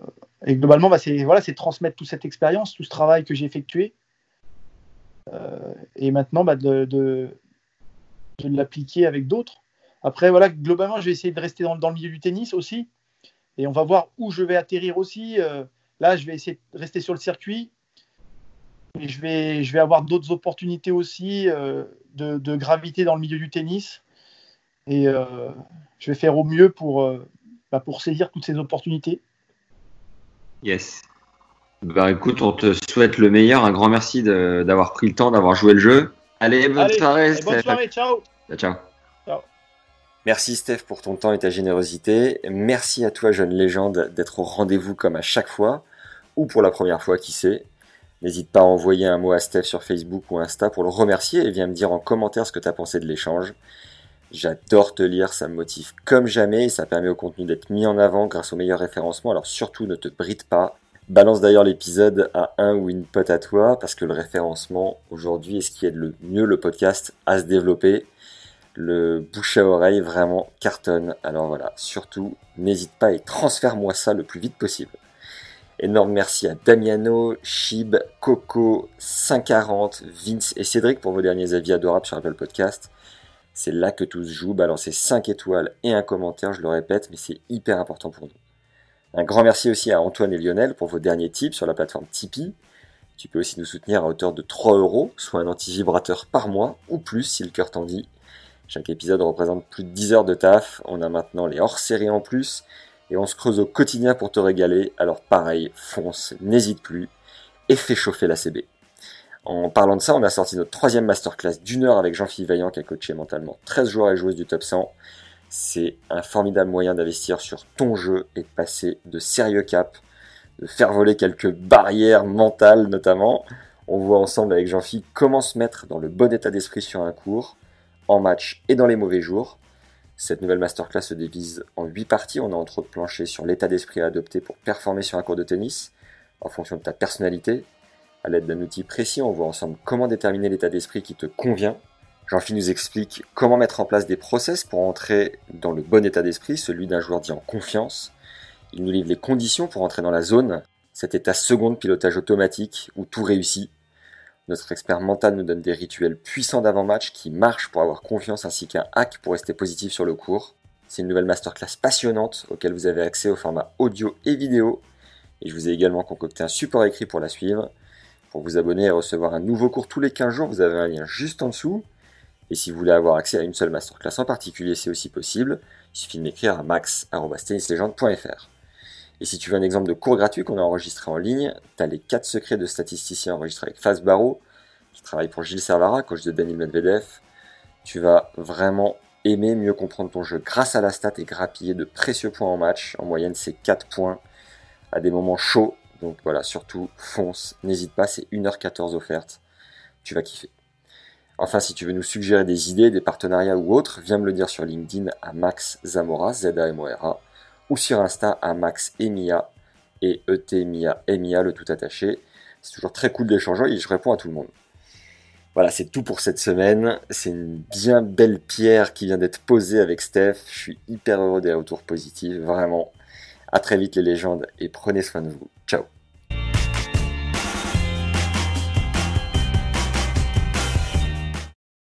et, globalement, bah, c'est voilà, transmettre toute cette expérience, tout ce travail que j'ai effectué. Euh, et maintenant, bah, de, de, l'appliquer avec d'autres. Après, voilà, globalement, je vais essayer de rester dans, dans, le milieu du tennis aussi. Et on va voir où je vais atterrir aussi. là, je vais essayer de rester sur le circuit. Et je vais, je vais avoir d'autres opportunités aussi de, de, gravité dans le milieu du tennis. Et euh, je vais faire au mieux pour, euh, bah, pour saisir toutes ces opportunités. Yes. Bah écoute, on te souhaite le meilleur. Un grand merci d'avoir pris le temps, d'avoir joué le jeu. Allez, bonne soirée. bonne soirée, ciao. Ciao. ciao. Merci Steph pour ton temps et ta générosité. Merci à toi, jeune légende, d'être au rendez-vous comme à chaque fois, ou pour la première fois, qui sait. N'hésite pas à envoyer un mot à Steph sur Facebook ou Insta pour le remercier et viens me dire en commentaire ce que tu as pensé de l'échange. J'adore te lire, ça me motive comme jamais et ça permet au contenu d'être mis en avant grâce au meilleur référencement. Alors surtout ne te bride pas. Balance d'ailleurs l'épisode à un ou une pote à toi parce que le référencement aujourd'hui est ce qui aide le mieux le podcast à se développer. Le bouche à oreille vraiment cartonne. Alors voilà, surtout n'hésite pas et transfère-moi ça le plus vite possible. Énorme merci à Damiano, Chib, Coco, 540, Vince et Cédric pour vos derniers avis adorables sur Apple Podcast. C'est là que tout se joue. Balancez 5 étoiles et un commentaire, je le répète, mais c'est hyper important pour nous. Un grand merci aussi à Antoine et Lionel pour vos derniers tips sur la plateforme Tipeee. Tu peux aussi nous soutenir à hauteur de 3 euros, soit un anti-vibrateur par mois, ou plus si le cœur t'en dit. Chaque épisode représente plus de 10 heures de taf, on a maintenant les hors-séries en plus, et on se creuse au quotidien pour te régaler, alors pareil, fonce, n'hésite plus, et fais chauffer la CB. En parlant de ça, on a sorti notre troisième masterclass d'une heure avec Jean-Philippe Vaillant qui a coaché mentalement 13 joueurs et joueuses du top 100. C'est un formidable moyen d'investir sur ton jeu et de passer de sérieux caps, de faire voler quelques barrières mentales notamment. On voit ensemble avec Jean-Philippe comment se mettre dans le bon état d'esprit sur un cours, en match et dans les mauvais jours. Cette nouvelle masterclass se divise en 8 parties. On a entre autres planché sur l'état d'esprit à adopter pour performer sur un cours de tennis, en fonction de ta personnalité, à l'aide d'un outil précis, on voit ensemble comment déterminer l'état d'esprit qui te convient. Jean-Philippe nous explique comment mettre en place des process pour entrer dans le bon état d'esprit, celui d'un joueur dit en confiance. Il nous livre les conditions pour entrer dans la zone, cet état second de pilotage automatique où tout réussit. Notre expert mental nous donne des rituels puissants d'avant-match qui marchent pour avoir confiance ainsi qu'un hack pour rester positif sur le cours. C'est une nouvelle masterclass passionnante auquel vous avez accès au format audio et vidéo. Et je vous ai également concocté un support écrit pour la suivre. Pour vous abonner et recevoir un nouveau cours tous les 15 jours, vous avez un lien juste en dessous. Et si vous voulez avoir accès à une seule masterclass en particulier, c'est aussi possible. Il suffit de m'écrire à max.tennislegende.fr. Et si tu veux un exemple de cours gratuit qu'on a enregistré en ligne, tu as les 4 secrets de statisticiens enregistrés avec Faz Barreau, qui travaille pour Gilles Servara, coach de Denis Medvedev. Tu vas vraiment aimer mieux comprendre ton jeu grâce à la stat et grappiller de précieux points en match. En moyenne, c'est 4 points à des moments chauds donc voilà, surtout fonce, n'hésite pas, c'est 1h14 offerte, tu vas kiffer. Enfin, si tu veux nous suggérer des idées, des partenariats ou autres, viens me le dire sur LinkedIn à Max Zamora, z a m o r a ou sur Insta à Max Emia, et e t Mia, Emia, le tout attaché. C'est toujours très cool d'échanger et je réponds à tout le monde. Voilà, c'est tout pour cette semaine. C'est une bien belle pierre qui vient d'être posée avec Steph. Je suis hyper heureux des retours positifs, vraiment. À très vite les légendes et prenez soin de vous.